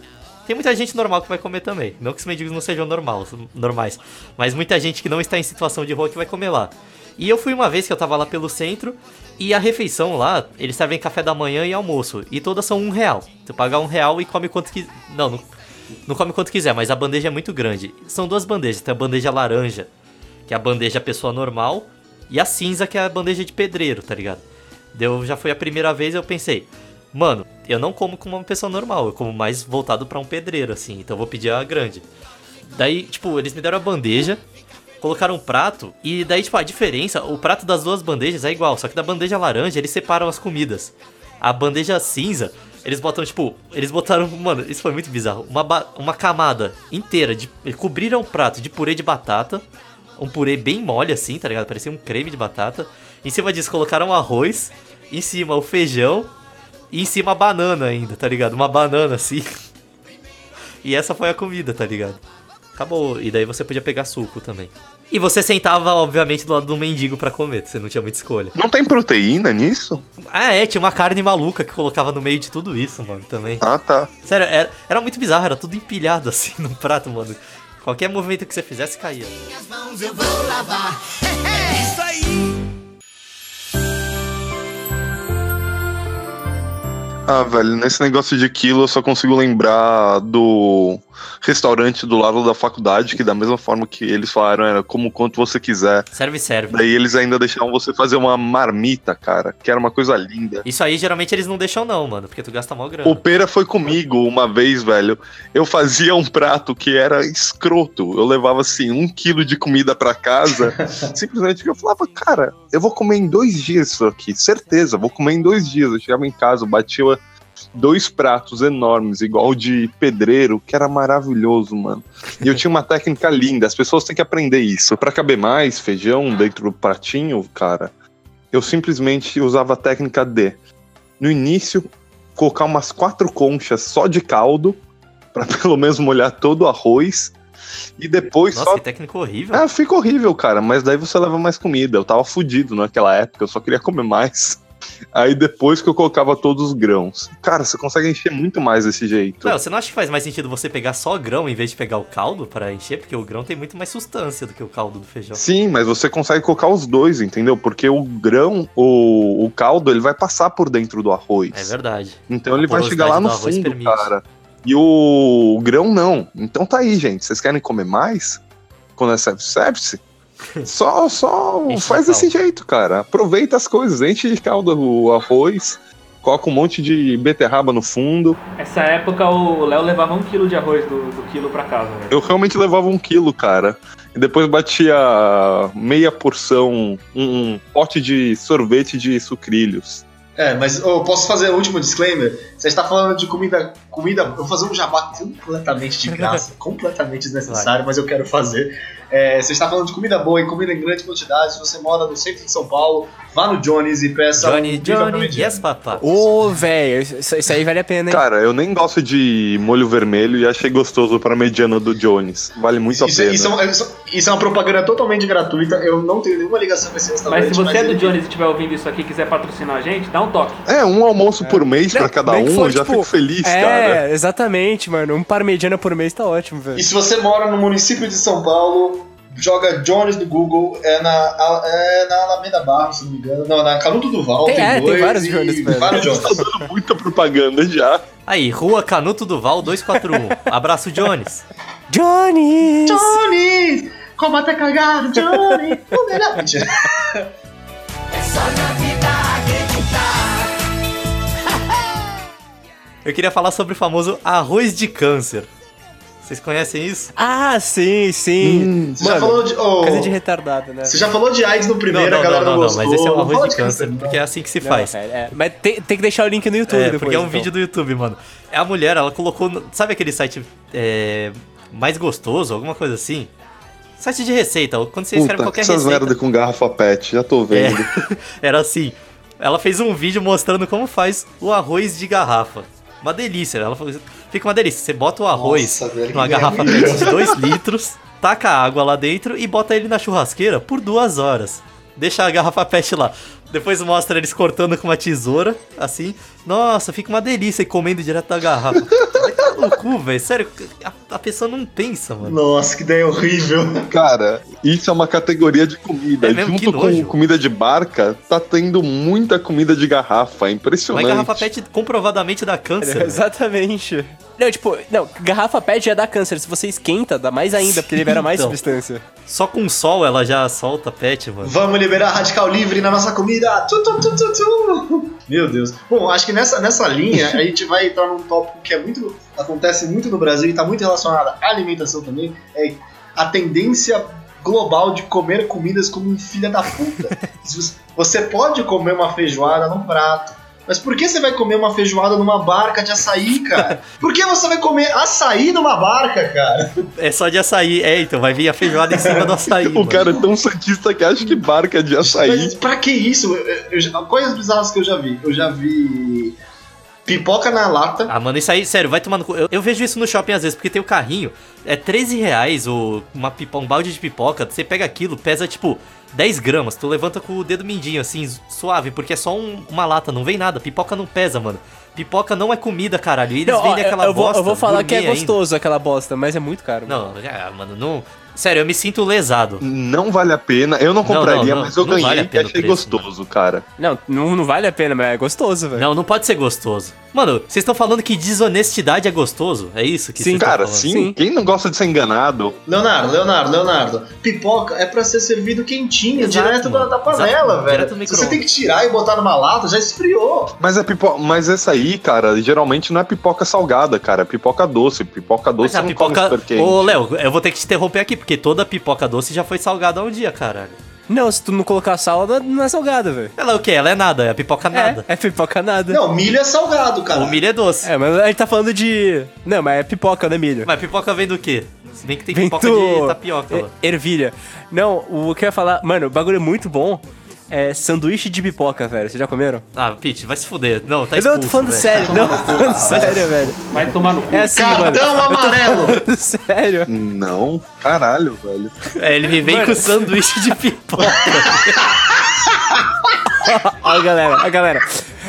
Tem muita gente normal que vai comer também. Não que os mendigos não sejam normal, normais. Mas muita gente que não está em situação de rua que vai comer lá. E eu fui uma vez que eu tava lá pelo centro. E a refeição lá, eles servem café da manhã e almoço. E todas são um real. Tu paga um real e come quanto quiser. Não, não, não come quanto quiser, mas a bandeja é muito grande. São duas bandejas. Tem a bandeja laranja, que é a bandeja pessoa normal. E a cinza, que é a bandeja de pedreiro, tá ligado? Deu, já foi a primeira vez eu pensei, mano, eu não como como uma pessoa normal, eu como mais voltado pra um pedreiro, assim, então eu vou pedir a grande. Daí, tipo, eles me deram a bandeja, colocaram um prato e daí, tipo, a diferença, o prato das duas bandejas é igual, só que da bandeja laranja eles separam as comidas. A bandeja cinza, eles botam, tipo, eles botaram, mano, isso foi muito bizarro, uma, uma camada inteira, de, cobriram o prato de purê de batata, um purê bem mole assim, tá ligado? Parecia um creme de batata. Em cima disso colocaram arroz, em cima o feijão e em cima a banana ainda, tá ligado? Uma banana assim. E essa foi a comida, tá ligado? Acabou. E daí você podia pegar suco também. E você sentava, obviamente, do lado do mendigo pra comer, você não tinha muita escolha. Não tem proteína nisso? Ah, é, tinha uma carne maluca que colocava no meio de tudo isso, mano, também. Ah, tá. Sério, era, era muito bizarro, era tudo empilhado assim no prato, mano. Qualquer movimento que você fizesse caía. Minhas mãos eu vou lavar. É isso aí. Ah, velho, nesse negócio de quilo eu só consigo lembrar do restaurante do lado da faculdade, que da mesma forma que eles falaram, era como quanto você quiser. Serve, serve. Daí eles ainda deixavam você fazer uma marmita, cara, que era uma coisa linda. Isso aí geralmente eles não deixam não, mano, porque tu gasta mal grana. O Pera foi comigo uma vez, velho. Eu fazia um prato que era escroto. Eu levava, assim, um quilo de comida pra casa. simplesmente porque eu falava, cara, eu vou comer em dois dias isso aqui. Certeza, vou comer em dois dias. Eu chegava em casa, batia dois pratos enormes, igual de pedreiro, que era maravilhoso, mano. E eu tinha uma técnica linda. As pessoas têm que aprender isso. Pra caber mais feijão dentro do pratinho, cara, eu simplesmente usava a técnica de, no início, colocar umas quatro conchas só de caldo, pra pelo menos molhar todo o arroz. E depois Nossa, só. que técnica horrível. Ah, fica horrível, cara, mas daí você leva mais comida. Eu tava fudido naquela época, eu só queria comer mais. Aí depois que eu colocava todos os grãos. Cara, você consegue encher muito mais desse jeito. Não, você não acha que faz mais sentido você pegar só grão em vez de pegar o caldo para encher? Porque o grão tem muito mais sustância do que o caldo do feijão. Sim, mas você consegue colocar os dois, entendeu? Porque o grão, o, o caldo, ele vai passar por dentro do arroz. É verdade. Então ele A vai chegar lá no fundo, permite. cara. E o grão não. Então tá aí, gente. Vocês querem comer mais? Quando é self-service? Só, só Enche faz desse caldo. jeito, cara. Aproveita as coisas, enche de caldo o arroz, coloca um monte de beterraba no fundo. Essa época o Léo levava um quilo de arroz do, do quilo pra casa, velho. Eu realmente levava um quilo, cara. E depois batia meia porção, um, um pote de sorvete de sucrilhos. É, mas eu posso fazer o último disclaimer? Você está falando de comida. comida eu vou fazer um jabá completamente de graça, completamente desnecessário, mas eu quero fazer. É, você está falando de comida boa e comida em grande quantidade. Se você mora no centro de São Paulo, vá no Johnny's e peça um Johnny, à Johnny, yes, papá. Ô, velho, isso, isso aí vale a pena, hein? Cara, eu nem gosto de molho vermelho e achei gostoso pra mediana do Jones. Vale muito Isso, a pena. isso é uma, isso- isso é uma propaganda totalmente gratuita. Eu não tenho nenhuma ligação com esse restaurante. Mas se você é do ele- Jones e estiver ouvindo isso aqui e quiser patrocinar a gente, dá um toque. É, um almoço por mês pra cada um, for, eu já tipo, fico feliz, é, cara. exatamente, mano. Um parmegiana por mês tá ótimo, velho. E se você mora no município de São Paulo, joga Jones no Google, é na, é na Alameda Barro, se não me engano. Não, na Canuto Duval. Tem- Tem, é, tem dois vários e Jones, velho. Vários Jones. Tá dando muita propaganda já. Aí, Rua Canuto Duval 241. Abraço, Jones. Johnny! Johnny! Como! O melhor. Mentira. É só na vida acreditar. Eu queria falar sobre o famoso arroz de câncer. Vocês conhecem isso? Ah, sim, sim. Você já Mano, falou de. oh, coisa de retardado, né? Você já falou de AIDS no Não, primeiro, não, a galera não, não, não, não, mas esse é um arroz de câncer, não. porque é assim que se Não, faz. é. Mas tem, tem que deixar o link no YouTube É, depois. porque é um então. vídeo do YouTube, mano. É a mulher, ela colocou. Sabe aquele site é, mais gostoso, alguma coisa assim? Site de receita, quando você escreve Puta, qualquer essas receita. merda com garrafa pet, já tô É, vendo. era assim. Ela fez um vídeo mostrando como faz o arroz de garrafa. Uma delícia. Ela falou, fica uma delícia. Você bota o arroz Nossa, numa garrafa. PET de 2 litros, taca a água lá dentro e bota ele na churrasqueira por duas horas. Deixa a garrafa PET lá. Depois mostra eles cortando com uma tesoura, assim. Nossa, fica uma delícia e comendo direto da garrafa. Vai tomar no cu, velho. Sério, a, a pessoa não pensa, mano. Nossa, que ideia horrível. Cara, isso é uma categoria de comida. É mesmo, que Junto com comida de barca, tá tendo muita comida de garrafa. É Mas impressionante. garrafa PET comprovadamente dá câncer. velho. Exatamente. Não, tipo, não, garrafa PET já dá câncer. Se você esquenta, dá mais ainda, porque libera mais Então. substância. Só com sol ela já solta PET, mano. Vamos liberar radical livre na nossa comida. Tu, tu, tu, tu, tu. Meu Deus. Bom, acho que nessa, nessa linha a gente vai entrar num tópico que é muito acontece muito no Brasil e está muito relacionado à alimentação também. É a tendência global de comer comidas como um filho da puta. Você pode comer uma feijoada num prato. Mas por que você vai comer uma feijoada numa barca de açaí, cara? Por que você vai comer açaí numa barca, cara? É só de açaí. É, então vai vir a feijoada em cima do açaí. O mano. cara é tão santista que acha que barca de açaí. Mas pra que isso? Eu- eu coisas bizarras que eu já vi. Eu já vi pipoca na lata. Ah, mano, isso aí, sério, vai cu. Eu, eu vejo isso no shopping às vezes, porque tem o carrinho. É 13 reais o, uma pipo, um balde de pipoca. Você pega aquilo, pesa tipo 10 gramas. Tu levanta com o dedo mindinho, assim, suave, porque é só um- uma lata, não vem nada. Pipoca não pesa, mano. Pipoca não é comida, caralho. E eles Não, ó, vendem aquela eu, vou, bosta. eu vou falar que é gourmet ainda. gostoso aquela bosta, mas é muito caro. Não, mano, não. Sério, eu me sinto lesado. Não vale a pena. Eu não compraria, não, não, mas eu ganhei vale a e achei preço, gostoso, cara. Não, não, não vale a pena, mas é gostoso, velho. Não, não pode ser gostoso. Mano, vocês estão falando que desonestidade é gostoso? É isso que Sim, Cara, falando? sim, Sim. Quem não gosta de ser enganado? Leonardo, Leonardo, Leonardo. Pipoca é pra ser servido quentinho, Exato, direto da, mano. da panela, Exato, velho. direto você tem que tirar e botar numa lata, já esfriou. Mas a pipoca, mas essa aí, cara, geralmente não é pipoca salgada, cara, é pipoca doce. Pipoca doce Mas não come pipoca. super quente. Ô, Léo, eu vou ter que te interromper aqui, porque toda pipoca doce já foi salgada um dia, caralho. Não, se tu não colocar sal, não é- não é salgada, velho. Ela é o quê? Ela é nada, é a pipoca nada. É, é pipoca nada. Não, milho é salgado, cara. O milho é doce. É, mas a gente tá falando de. Não, mas é pipoca, não é milho. Mas pipoca vem do quê? Se bem que tem Vem pipoca de tapioca lá. Er- Ervilha. Não, o que eu ia falar. Mano, o bagulho é muito bom. É sanduíche de pipoca, velho. Vocês já comeram? Ah, Pete, vai se fuder. Não, tá eu não, expulso, tô falando velho. sério. Não, tô falando sério, velho. Vai tomar no cu. É assim, mano. Cartão amarelo. sério. Não, caralho, velho. É, ele me vem Mano. com sanduíche de pipoca. Ó, galera, ó, galera.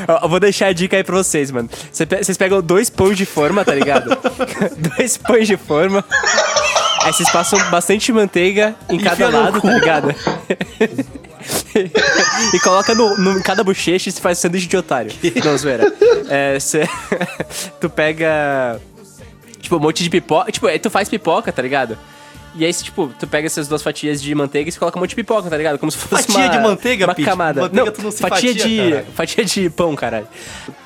Ó, Eu vou deixar a dica aí pra vocês, mano. Vocês pegam dois pães de forma, tá ligado? dois pães de forma. Aí vocês passam bastante manteiga em cada Enfia lado, tá ligado? e coloca no, no- em cada bochecha e você faz sanduíche de otário. Não, zoeira. É, cê- tu pega. Tipo, um monte de pipoca. Tipo, aí tu faz pipoca, tá ligado? E aí, tipo, tu pega essas duas fatias de manteiga e você coloca um monte de pipoca, tá ligado? Como se fosse Fatia uma, de manteiga, uma Pete? camada. Manteiga não, tu não se fatia, fatia, de caralho. fatia de pão, caralho.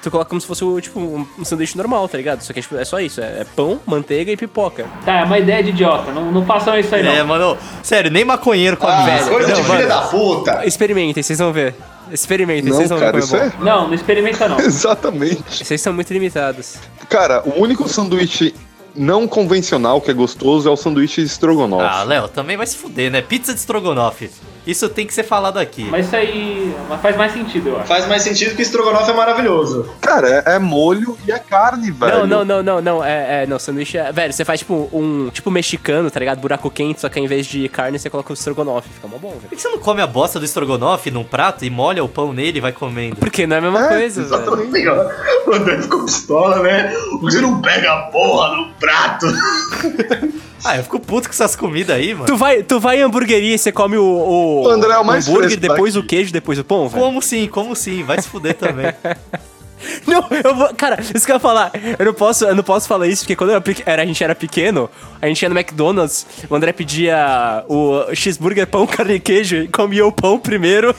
Tu coloca como se fosse, tipo, um, sanduíche normal, tá ligado? Só que tipo, é só isso, é, é pão, manteiga e pipoca. Tá, é uma ideia de idiota. Não, não façam isso aí, não. É, mano, sério, nem maconheiro come Ah, isso. coisa não, de filha da puta. Experimentem, vocês vão ver. Experimentem, Não, vocês vão ver cara, como isso é é. bom. Não, não experimenta não. Exatamente. Vocês são muito limitados. Cara, o único sanduíche não convencional que é gostoso é o sanduíche de estrogonofe. Ah, Léo, também vai se fuder, né? Pizza de estrogonofe. Isso tem que ser falado aqui. Mas isso aí faz mais sentido, eu acho. Faz mais sentido que estrogonofe é maravilhoso. Cara, é, é molho e é carne, velho. Não, não, não, não, não. É, é, não, sanduíche é. Velho, você faz tipo um. Tipo mexicano, tá ligado? Buraco quente, só que ao invés de carne, você coloca o estrogonofe. Fica mó bom, velho. Por que você não come a bosta do estrogonofe num prato e molha o pão nele e vai comendo? Porque não é a mesma É, coisa, velho. exatamente. O André ficou pistola, né? Você não pega a porra no prato. Ah, eu fico puto com essas comidas aí, mano. Tu vai, tu vai em hamburgueria e você come o, o, O André é o mais hambúrguer, depois daqui. o queijo, depois o pão, velho? Como sim, como sim, vai se fuder também. Não, eu vou. Cara, isso que eu ia falar. Eu não posso, eu não posso falar isso, porque quando era, a gente era pequeno, a gente ia no McDonald's, o André pedia o cheeseburger, pão, carne e queijo, e comia o pão primeiro.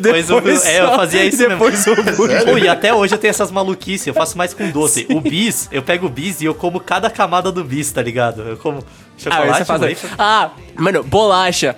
Depois o- é, eu fazia isso e depois o hambúrguer. E até hoje eu tenho essas maluquices, eu faço mais com doce. O bis, eu pego o bis e eu como cada camada do bis, tá ligado? Eu como Ah, chocolate, você faz. Ah, mano, bolacha.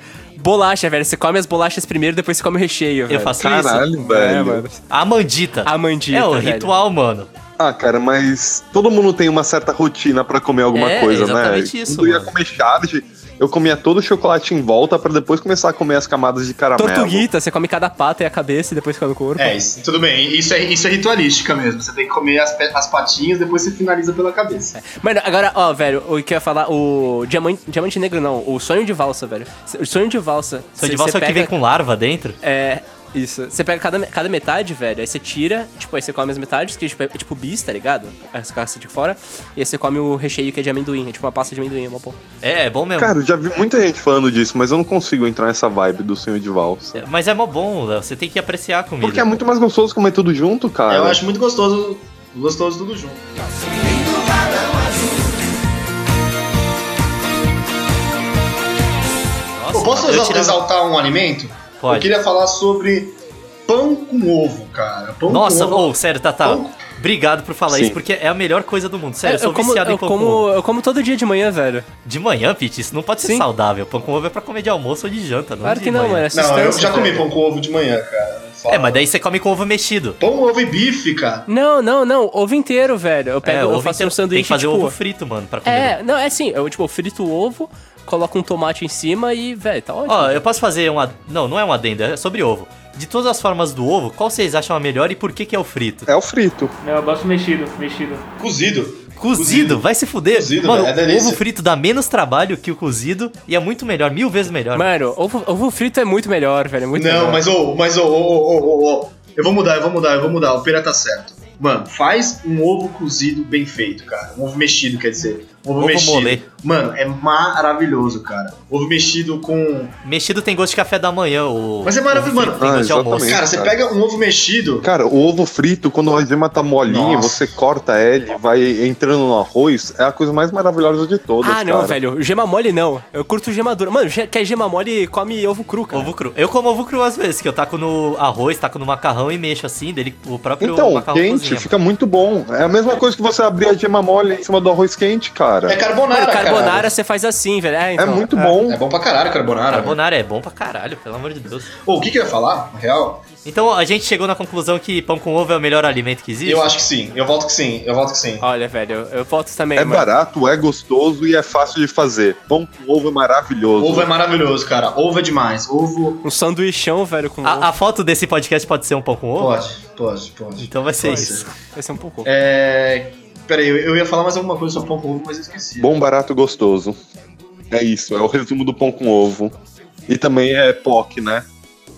Bolacha, velho. Você come as bolachas primeiro, depois você come o recheio, velho. Eu faço Caralho, isso. velho. É, mano. A mandita. A mandita, É o velho. ritual, mano. Ah, cara, mas todo mundo tem uma certa rotina pra comer alguma É, coisa, né? exatamente isso, Quando eu ia comer charge, eu comia todo o chocolate em volta pra depois começar a comer as camadas de caramelo. Tortuguita, você come cada pata e a cabeça e depois come o corpo. É, isso, tudo bem. Isso é, isso é ritualística mesmo. Você tem que comer as, as patinhas, depois você finaliza pela cabeça. Mano, agora, ó, velho, o que eu ia falar, o diamante, diamante negro não, o sonho de valsa, velho. O sonho de valsa. De cê- valsa cê que pega- vem com larva dentro. É, isso. Você pega cada, cada metade, velho, aí você tira, tipo, aí você come as metades, que tipo, é tipo bis, tá ligado? As caças de fora. E aí você come o recheio que é de amendoim, é tipo uma pasta de amendoim, é uma porra. É, é bom mesmo. Cara, eu já vi muita gente falando disso, mas eu não consigo entrar nessa vibe do sonho de valsa. É, Mas é mó bom, Léo. Você tem que apreciar a comida. Porque é muito mais gostoso comer tudo junto, cara. Eu acho muito gostoso, gostoso tudo junto. Nossa, Eu posso exaltar um alimento? Pode. Eu queria falar sobre pão com ovo, cara. Pão Nossa, com ovo. ô, sério, Tata. Pão- Obrigado por falar Sim. isso, porque é a melhor coisa do mundo. Sério, eu, sou eu, como, viciado em eu, pão com ovo. como, eu como todo dia de manhã, velho. De manhã, Pete, isso não pode ser Sim. saudável. Pão com ovo é pra comer de almoço ou de janta, não Claro de que não, manhã. mano. É Não, eu já comi pão com ovo de manhã, cara. Fala. É, mas daí você come com ovo mexido. Pão, ovo e bife, cara. Não, não, não. Ovo inteiro, velho. Eu pego, é, eu ovo faço inteiro. um sanduíche, Tem que fazer tipo... ovo frito, mano, pra comer. É, não, é assim, eu, tipo, frito o ovo, coloco um tomate em cima e, velho, tá ótimo. Ó, eu posso fazer um... ad- Não, não é um adendo, é sobre ovo. De todas as formas do ovo, qual vocês acham a melhor e por que que é o frito? É o frito. Não, eu gosto mexido, mexido. Cozido. Cozido, vai se fuder. Cozido, Mano, velho, é o delícia. ovo frito dá menos trabalho que o cozido e é muito melhor, mil vezes melhor. Mano, ovo, ovo frito é muito melhor, velho. É muito Não, melhor. mas ô, mas ô, ô, ô, ô, ô, eu vou mudar, eu vou mudar, eu vou mudar. O Pera tá certo. Mano, faz um ovo cozido bem feito, cara. Um ovo mexido, quer dizer. Ovo, Ovo mexido. mole. Mano, é maravilhoso, cara. Ovo mexido com. Mexido tem gosto de café da manhã. O Mas é maravilhoso, mano. Tem Ah, gosto de almoço. exatamente. Cara, você cara. pega um ovo mexido. Cara, o ovo frito, quando a gema tá molinha, Nossa. você corta ele, vai entrando no arroz, é a coisa mais maravilhosa de todas, Ah, não, cara. velho. Gema mole não. Eu curto gema dura. Mano, quer gema mole, come ovo cru, cara. Ovo cru. Eu como ovo cru às vezes, que eu taco no arroz, taco no macarrão e mexo assim, dele o próprio Então, macarrão quente, cozinha. fica muito bom. É a mesma coisa que você abrir a gema mole em cima do arroz quente, cara. É carbonara, Mano, carbonara cara. você faz assim, velho. É, É então, muito bom. É bom pra caralho carbonara. velho. Carbonara é bom pra caralho, pelo amor de Deus. Ô, o que que eu ia falar, na real? Então a gente chegou na conclusão que pão com ovo é o melhor alimento que existe? Eu acho que sim. Eu volto que sim. Eu volto que sim. Olha, velho, eu, eu volto também, É mano. barato, é gostoso e é fácil de fazer. Pão com ovo é maravilhoso. Ovo é maravilhoso, cara. Ovo é demais. Ovo. Um sanduichão, velho, com ovo. A, a foto desse podcast pode ser um pão com ovo? Pode, pode, pode. Então vai ser Pode isso. Vai ser um pouco. É. Peraí, eu, eu ia falar mais alguma coisa sobre pão com ovo, mas eu esqueci. Bom, barato, gostoso. É isso, é o resumo do pão com ovo. E também é POC, né?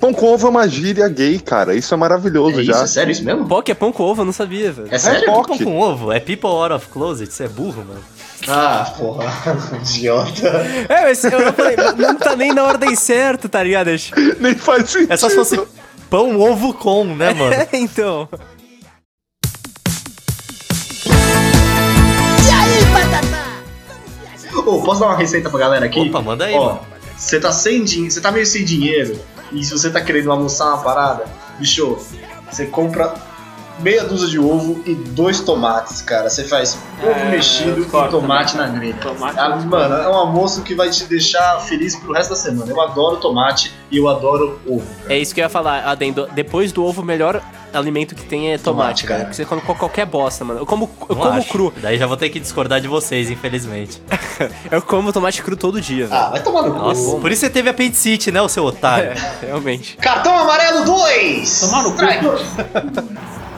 Pão com ovo é uma gíria gay, cara. Isso é maravilhoso é isso? já. É sério isso mesmo? Que é pão com ovo, eu não sabia, velho. É sério? POC. Pão com ovo? É people out of closet? Isso é burro, mano. Ah, porra. Idiota. É, mas eu, eu falei, não tá nem na ordem certa, tá ligado? Nem faz sentido. É só se fosse pão ovo com, né, mano? É, então. Ô, posso dar uma receita pra galera aqui? Opa, manda aí, Ó, mano. você tá sem dinheiro, você tá meio sem dinheiro, e se você tá querendo almoçar uma parada, bicho, você compra meia dúzia de ovo e dois tomates, cara. Você faz ovo É, mexido e tomate também, na grelha. Tomate Ah, eu mano, é um almoço que vai te deixar feliz pro resto da semana. Eu adoro tomate e eu adoro ovo. cara. É isso que eu ia falar, Adendo. Depois do ovo, melhor alimento que tem é tomate, Tomate, cara. cara. Porque você come com qualquer bosta, mano. Eu como, eu Não como acho. cru. Daí já vou ter que discordar de vocês, infelizmente. Eu como tomate cru todo dia, velho. Ah, vai tomar no cu. Nossa, por isso você teve apendicite, né, o seu otário? É, realmente. Cartão amarelo 2! Tomar no cu.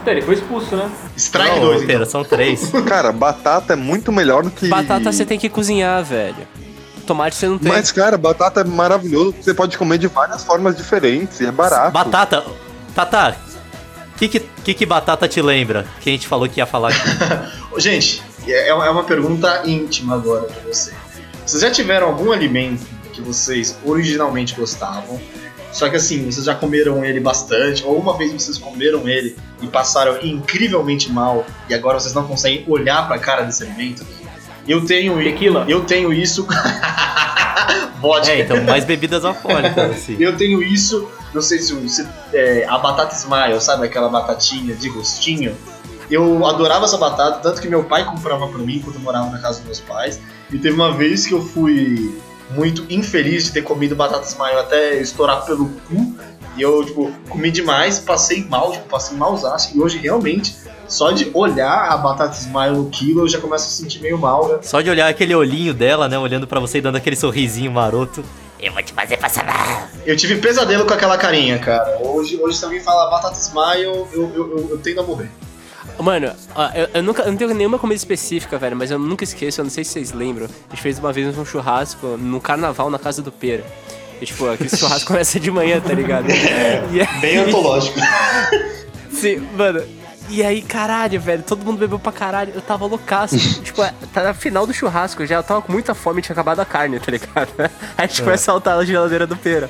Ele foi expulso, né? Strike Não, 2, Pera, então. são três. Cara, batata é muito melhor do que. Batata você tem que cozinhar, velho. Tomate você não tem. Mas, cara, batata é maravilhoso. Você pode comer de várias formas diferentes. E é barato. Batata. Tata, que que, que que batata te lembra? Que a gente falou que ia falar aqui. Gente, é é uma pergunta íntima agora pra você. Vocês já tiveram algum alimento que vocês originalmente gostavam, só que assim, vocês já comeram ele bastante, ou uma vez vocês comeram ele e passaram incrivelmente mal, e agora vocês não conseguem olhar pra cara desse alimento? Eu tenho, Tequila. eu tenho isso. Vodka. É, então, mais bebidas alcoólicas, assim. Eu tenho isso, não sei se você. É, a batata Smile, sabe aquela batatinha de gostinho? Eu adorava essa batata, tanto que meu pai comprava pra mim quando eu morava na casa dos meus pais. E teve uma vez que eu fui muito infeliz de ter comido batata Smile até estourar pelo cu. E eu, tipo, comi demais, passei mal, tipo, passei malzaço. E hoje, realmente, só de olhar a batata Smile no quilo, eu já começo a sentir meio mal, né? Só de olhar aquele olhinho dela, né, olhando pra você e dando aquele sorrisinho maroto. Eu vou te fazer passar mal. Eu tive pesadelo com aquela carinha, cara. Hoje, hoje se alguém fala batata Smile, eu, eu, eu, eu tendo a morrer. Mano, ó, eu, eu nunca eu não tenho nenhuma comida específica, velho, mas eu nunca esqueço, eu não sei se vocês lembram. A gente fez uma vez um churrasco no carnaval na casa do Pera. E, tipo, aquele churrasco começa de manhã, tá ligado? E aí- Bem antológico. Sim, mano. E aí, caralho, velho, todo mundo bebeu pra caralho. Eu tava loucaço. tipo, é, tá na final do churrasco já. Eu tava com muita fome e tinha acabado a carne, tá ligado? Aí a gente foi assaltar a geladeira do Pera.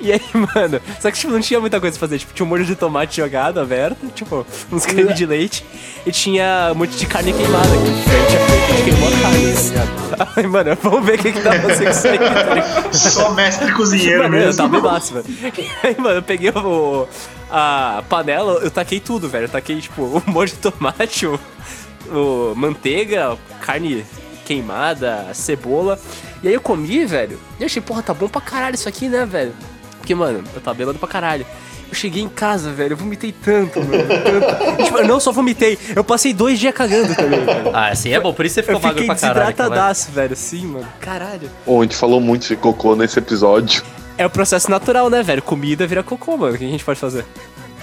E aí, mano, só que tipo, não tinha muita coisa pra fazer. Tipo, tinha um molho de tomate jogado, aberto, tipo, uns creme de leite. E tinha um monte de carne queimada. Que a gente tinha feito, a gente queimou a carne, tá ligado? Ai, mano, vamos ver o que que dá pra ser isso aí, tá ligado? Só mestre cozinheiro Mano, eu mesmo. tava bebaço, mano. E aí, mano, eu peguei o, a panela, eu taquei tudo, velho. Eu taquei, tipo, o molho de tomate, o, o manteiga, carne queimada, cebola. E aí eu comi, velho. E eu achei, porra, tá bom pra caralho isso aqui, né, velho? Porque, mano, eu tava bêbado pra caralho. Eu cheguei em casa, velho, eu vomitei tanto, mano. Tanto. Tipo, eu não só vomitei, eu passei dois dias cagando também, velho. Ah, assim é bom, por isso você ficou Eu magro fiquei pra caralho. cara. desidratadaço, velho, sim, mano. Caralho. Pô, a gente falou muito de cocô nesse episódio. É o processo natural, né, velho? Comida vira cocô, mano. O que a gente pode fazer?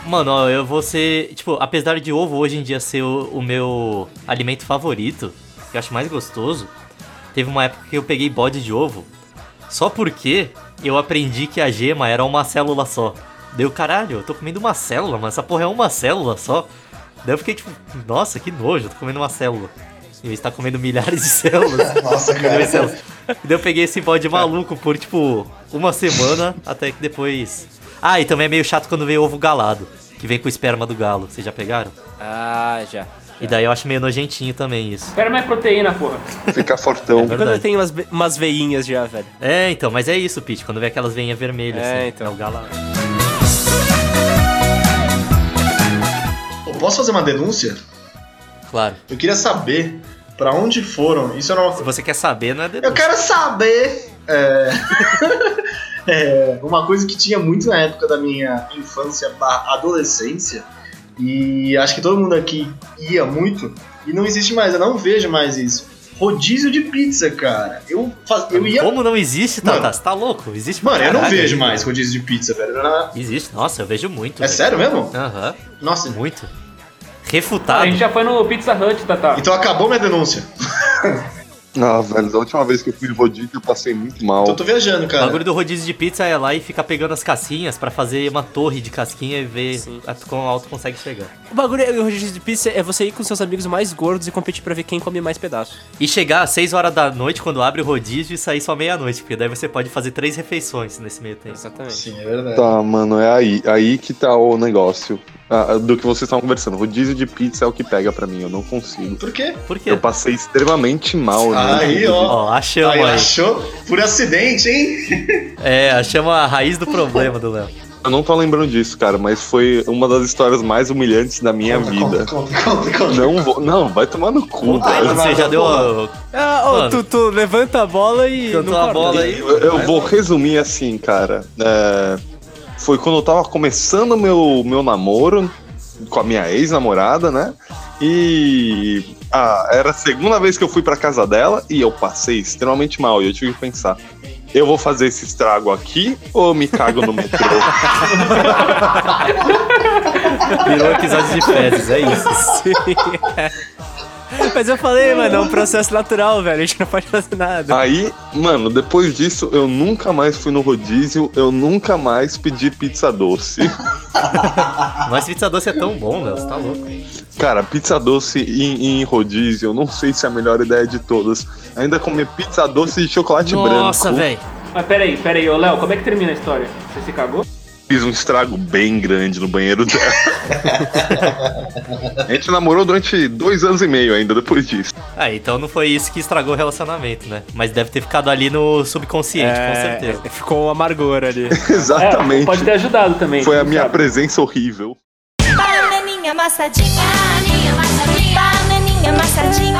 Mano, ó, eu vou ser. Tipo, apesar de ovo hoje em dia ser o, o meu alimento favorito, que eu acho mais gostoso, teve uma época que eu peguei bode de ovo só porque eu aprendi que a gema era uma célula só. Deu caralho, eu tô comendo uma célula, mas essa porra é uma célula só. Daí eu fiquei tipo, nossa, que nojo, eu tô comendo uma célula. E eu está comendo milhares de células. Nossa, milhões de cara. E daí eu peguei esse bode maluco por tipo uma semana, até que depois. Ah, e também é meio chato quando vem ovo galado, que vem com o esperma do galo. Vocês já pegaram? Ah, já. E daí eu acho meio nojentinho também isso. Espera mais proteína, porra. Ficar fortão. É Quando tem umas, umas veinhas já, velho. É, então, mas é isso, Pete, quando vem aquelas veinhas vermelhas, É, assim, então. é o galado. Eu Posso fazer uma denúncia? Claro. Eu queria saber pra onde foram. Isso era uma Se você quer saber, não é Eu quero saber. É... é, uma coisa que tinha muito na época da minha infância adolescência. E acho que todo mundo aqui ia muito. E não existe mais, eu não vejo mais isso. Rodízio de pizza, cara. Eu, faz... eu ia. Como não existe, Tata? Mano. Você tá louco? Existe Mano, eu não vejo mais rodízio de pizza, velho. Existe, nossa, eu vejo muito. É velho. sério mesmo? Aham, Nossa. muito. A Refutado. gente já foi no Pizza Hut, Tata. Então acabou minha denúncia. Ah, velho, da última vez que eu fui no rodízio eu passei muito mal. Então eu tô viajando, O cara. bagulho do rodízio de pizza é lá e ficar pegando as casquinhas pra fazer uma torre de casquinha e ver a- quão alto consegue chegar. O bagulho é- o rodízio de pizza é você ir com seus amigos mais gordos e competir pra ver quem come mais pedaços. E chegar às 6 horas da noite quando abre o rodízio e sair só meia-noite, porque daí você pode fazer três refeições nesse meio tempo. Exatamente. Sim, é verdade. Tá, mano, é aí. Aí que tá o negócio. Ah, do que vocês estavam conversando. Rodízio de pizza é o que pega pra mim, eu não consigo. Por quê? Por quê? Eu passei extremamente mal, né? Aí, ó. Ó, achamos Aí, aí. achou por acidente, hein? É, achamos a raiz do problema do Léo. Eu não tô lembrando disso, cara, mas foi uma das histórias mais humilhantes da minha vida. Conta, conta, conta. Não vou. Não, vai tomar no cu, Conta velho. você já deu a... Ah, Mano. tu, tu levanta a bola e. Cantou a bola aí. Eu, eu vou resumir assim, cara. É, foi quando eu tava começando meu, meu namoro com a minha ex-namorada, né? E ah, era a segunda vez que eu fui pra casa dela e eu passei extremamente mal. E eu tive que pensar: eu vou fazer esse estrago aqui ou me cago no metrô? Virou episódio de fezes, é isso. Sim. Mas eu falei, mano, é um processo natural, velho. A gente não pode fazer nada. Aí, mano, depois disso eu nunca mais fui no rodízio, eu nunca mais pedi pizza doce. Mas pizza doce é tão bom, Léo, você tá louco. Cara, pizza doce em, em rodízio, eu não sei se é a melhor ideia de todas. Ainda comer pizza doce de chocolate Nossa, branco. velho. Mas peraí, peraí, ô Léo, como é que termina a história? Você se cagou? Fiz um estrago bem grande no banheiro dela. a gente namorou durante dois anos e meio ainda depois disso. Ah, então não foi isso que estragou o relacionamento, né? Mas deve ter ficado ali no subconsciente, com certeza. É, ficou um amargor ali. Exatamente. É, pode ter ajudado também. Foi a minha sabe? presença horrível. Bananinha amassadinha, bananinha amassadinha, bananinha amassadinha.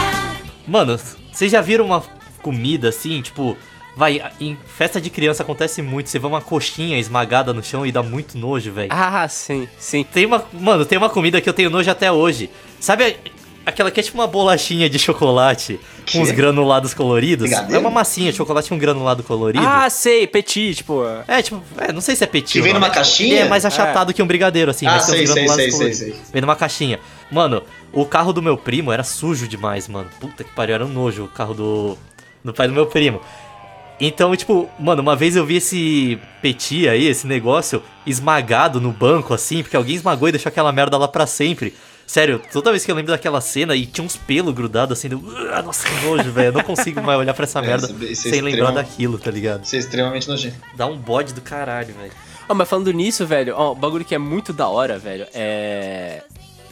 Mano, vocês já viram uma comida assim, tipo, vai, em festa de criança acontece muito, você vê uma coxinha esmagada no chão e dá muito nojo, velho. Ah, sim, sim. Tem uma, mano, tem uma comida que eu tenho nojo até hoje. Sabe aquela que é tipo uma bolachinha de chocolate Que? com uns granulados coloridos? Brigadeiro? É uma massinha de chocolate com granulado colorido. Ah, sei, petit, tipo. É, tipo, é, não sei se é petit. Que vem numa caixinha? É mais achatado que um brigadeiro, assim, Ah, sei, sei, sei, sei, sei. Vem numa caixinha. Mano, o carro do meu primo era sujo demais, mano. Puta que pariu, era um nojo o carro do, do pai do meu primo. Então, tipo, mano, uma vez eu vi esse petit aí, esse negócio, esmagado no banco, assim, porque alguém esmagou e deixou aquela merda lá pra sempre. Sério, toda vez que eu lembro daquela cena e tinha uns pelos grudados assim, do... Ah, nossa, que nojo, velho. Eu não consigo mais olhar pra essa É, merda é- isso é sem lembrar extremo- daquilo, tá ligado? Isso é extremamente nojento. Dá um bode do caralho, velho. Ó, mas falando nisso, velho, ó, um bagulho que é muito da hora, velho, é.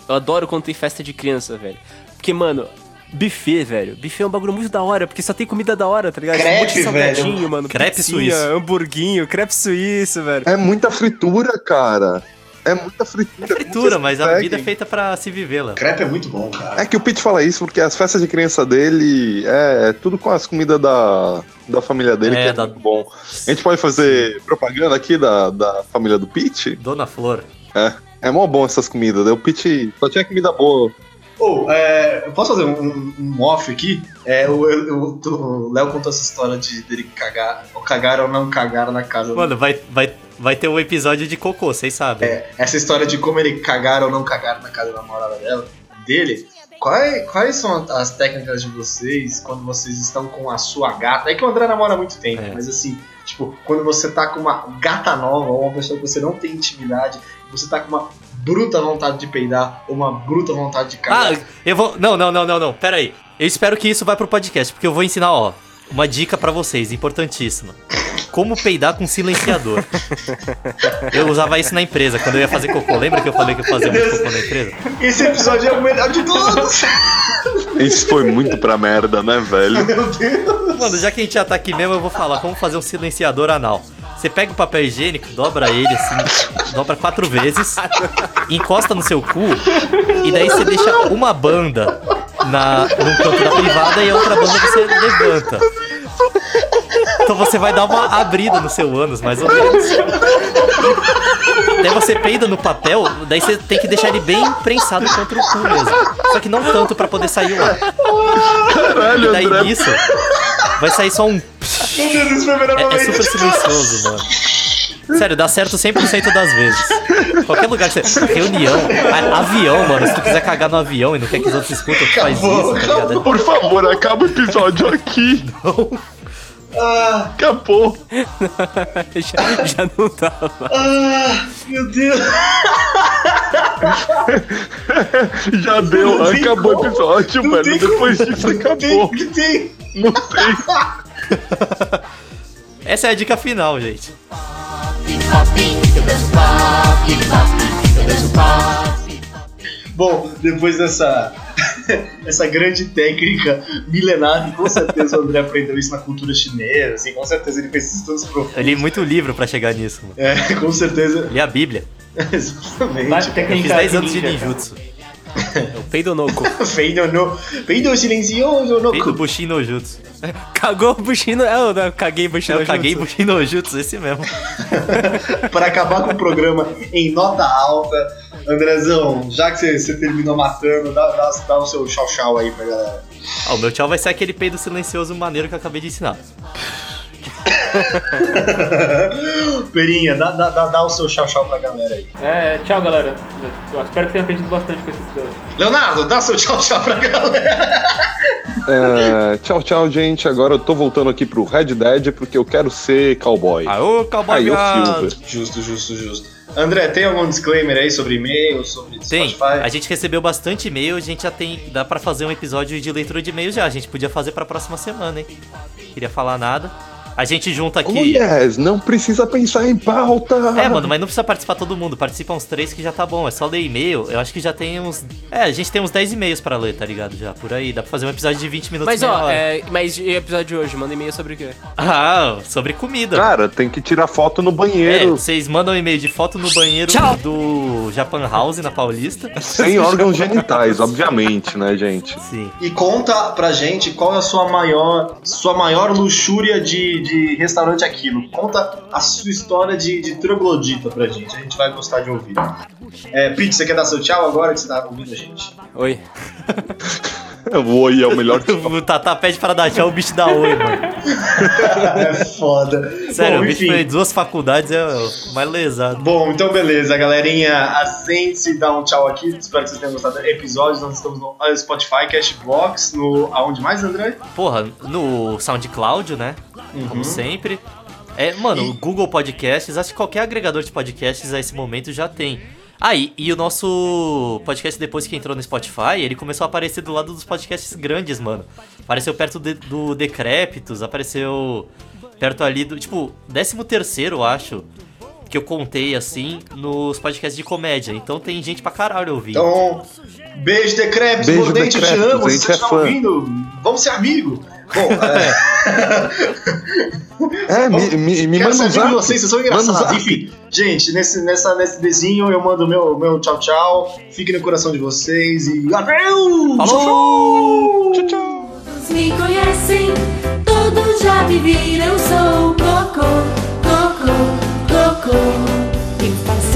Eu adoro quando tem festa de criança, velho. Porque, mano, buffet, velho. Buffet é um bagulho muito da hora, porque só tem comida da hora, tá ligado? Crepe, um monte de salgadinho, velho. mano. Crepe pizzinha, suíço. hamburguinho, crepe suíço, velho. É muita fritura, cara. é muita fritura. É fritura, mas a vida é feita pra se vivê-la. Crepe é muito bom, cara. É que o Pete fala isso porque as festas de criança dele é, é tudo com as comidas da, da família dele, É, que é da- muito bom. A gente pode fazer propaganda aqui da, da família do Pete? Dona Flor. É. É mó bom essas comidas. né? O Pete só tinha comida boa. Ô, é, eu posso fazer um, um- off aqui? É, o eu- o Léo contou essa história de dele cagar, ou cagar ou não cagar na casa. Mano, vai, vai, vai ter um episódio de cocô, vocês sabem. É, essa história de como ele cagar ou não cagar na casa da namorada dela, dele. Quais, quais são as técnicas de vocês quando vocês estão com a sua gata? É que o André namora há muito tempo, É. mas assim, tipo, quando você tá com uma gata nova, ou uma pessoa que você não tem intimidade, você tá com uma bruta vontade de peidar, ou uma bruta vontade de cagar. Ah, eu vou. Não, não, não, não, não. Pera aí. Eu espero que isso vá pro podcast, porque eu vou ensinar, ó, uma dica pra vocês, importantíssima. Como peidar com silenciador. Eu usava isso na empresa, quando eu ia fazer cocô. Lembra que eu falei que eu fazia muito cocô na empresa? Esse episódio é o melhor de todos! Isso foi muito pra merda, né, velho? Meu Deus! Mano, já que a gente já tá aqui mesmo, eu vou falar como fazer um silenciador anal. Você pega o papel higiênico, dobra ele assim, dobra quatro vezes, encosta no seu cu, e daí você deixa uma banda na, num canto da privada e a outra banda você levanta. Então você vai dar uma abrida no seu ânus, mais ou menos. Daí você peida no papel, daí você tem que deixar ele bem prensado contra o cu mesmo. Só que não tanto pra poder sair o ar. E Caralho, daí André. nisso, vai sair só um melhor é, é super silencioso, mano. Sério, dá certo 100% das vezes. Qualquer lugar que você. Reunião, a- avião, mano. Se tu quiser cagar no avião e não quer que os outros escutem, tu faz isso, tá ligado? Por favor, acaba o episódio aqui. Ah, Acabou. já, já não tava. ah, meu Deus! Já deu, Não tem acabou o episódio, Não velho. tem Depois como. disso Não tem, acabou. que tem. Não tem. Essa é a dica final, gente. Bom, depois dessa essa grande técnica milenar, que com certeza o André aprendeu isso na cultura chinesa, assim, com certeza ele fez estudos profundos. Eu li muito livro pra chegar nisso, mano. É, com certeza. Li a Bíblia. Exatamente. Bate Eu fiz 10 anos de ninjutsu. É o peido noco. Feido no. Feido silencioso no. Fiz do Bushin no Jutsu. Cagou o Bushino. É, eu caguei Bushino. Eu caguei Bushin no Jutsu, esse mesmo. Para acabar com o programa em nota alta. Andrezão, já que você, você terminou matando, dá, dá, dá o seu tchau-tchau aí pra galera. Ó, o meu tchau vai ser aquele peido silencioso maneiro que eu acabei de ensinar. Perinha, dá, dá, dá, dá o seu tchau-tchau pra galera aí. É, tchau, galera. Eu espero que tenham aprendido bastante com esse episódio. Leonardo, dá seu tchau-tchau pra galera. É, tchau, tchau, gente. Agora eu tô voltando aqui pro Red Dead porque eu quero ser cowboy. Aô, cowboy Aí, o viado. Silver. Justo, justo, justo. André, tem algum disclaimer aí sobre e-mail, sobre Tem, Spotify? a gente recebeu bastante e-mail, a gente já tem. Dá pra fazer um episódio de leitura de e-mail já. A gente podia fazer pra próxima semana, hein? Queria falar nada. A gente junta Oh, aqui. yes, não precisa pensar em pauta. É, mano, mas não precisa participar todo mundo. Participa uns três que já tá bom. É só ler e-mail. Eu acho que já tem uns. É, a gente tem uns 10 e-mails pra ler, tá ligado? Já, por aí. Dá pra fazer um episódio de 20 minutos. Mas ó, hora. é, mas e o episódio de hoje? Manda e-mail sobre o quê? Ah, sobre comida. Cara, tem que tirar foto no É, banheiro. vocês mandam um e-mail de foto no banheiro Tchau. do Japan House na Paulista. Sem órgãos genitais, obviamente, né, gente? Sim. E conta pra gente qual é a sua maior, sua maior luxúria de, de restaurante aquilo. Conta a sua história de, de troglodita pra gente. A gente vai gostar de ouvir. É, Pete, você quer dar seu tchau agora que você tá ouvindo a gente? Oi. O oi é o melhor. O Tata pede para dar tchau, o bicho dá oi, mano. é foda. Sério, Bom, o bicho foi duas faculdades, é o mais lesado. Bom, então beleza, galerinha. Assente, dá um tchau aqui. Espero que vocês tenham gostado do episódio. Nós estamos no Spotify, Cashbox, no. Aonde mais, André? Porra, no SoundCloud, né? Como sempre. É, mano, o Google Podcasts, acho que qualquer agregador de podcasts a esse momento já tem. Ah, e, e o nosso podcast, depois que entrou no Spotify, ele começou a aparecer do lado dos podcasts grandes, mano. Apareceu perto de- do Decrépitos, apareceu perto ali do. Tipo, 13 terceiro, acho. Que eu contei assim nos podcasts de comédia. Então tem gente pra caralho ouvindo. Então, beijo, Decrepes, Beijo, Mordente, te Decrepes, amo. Se você é está fã. ouvindo, vamos ser amigo. Bom, é, É, me, me, me quero manda um zap. vocês, vocês são engraçados. Enfim, Gente, nesse, nessa, nesse desenho eu mando meu, meu tchau, tchau. Fique no coração de vocês e adeus! Falou! Tchau, tchau. Todos me conhecem, todos já me viram, sou o Cocô. không tìm phán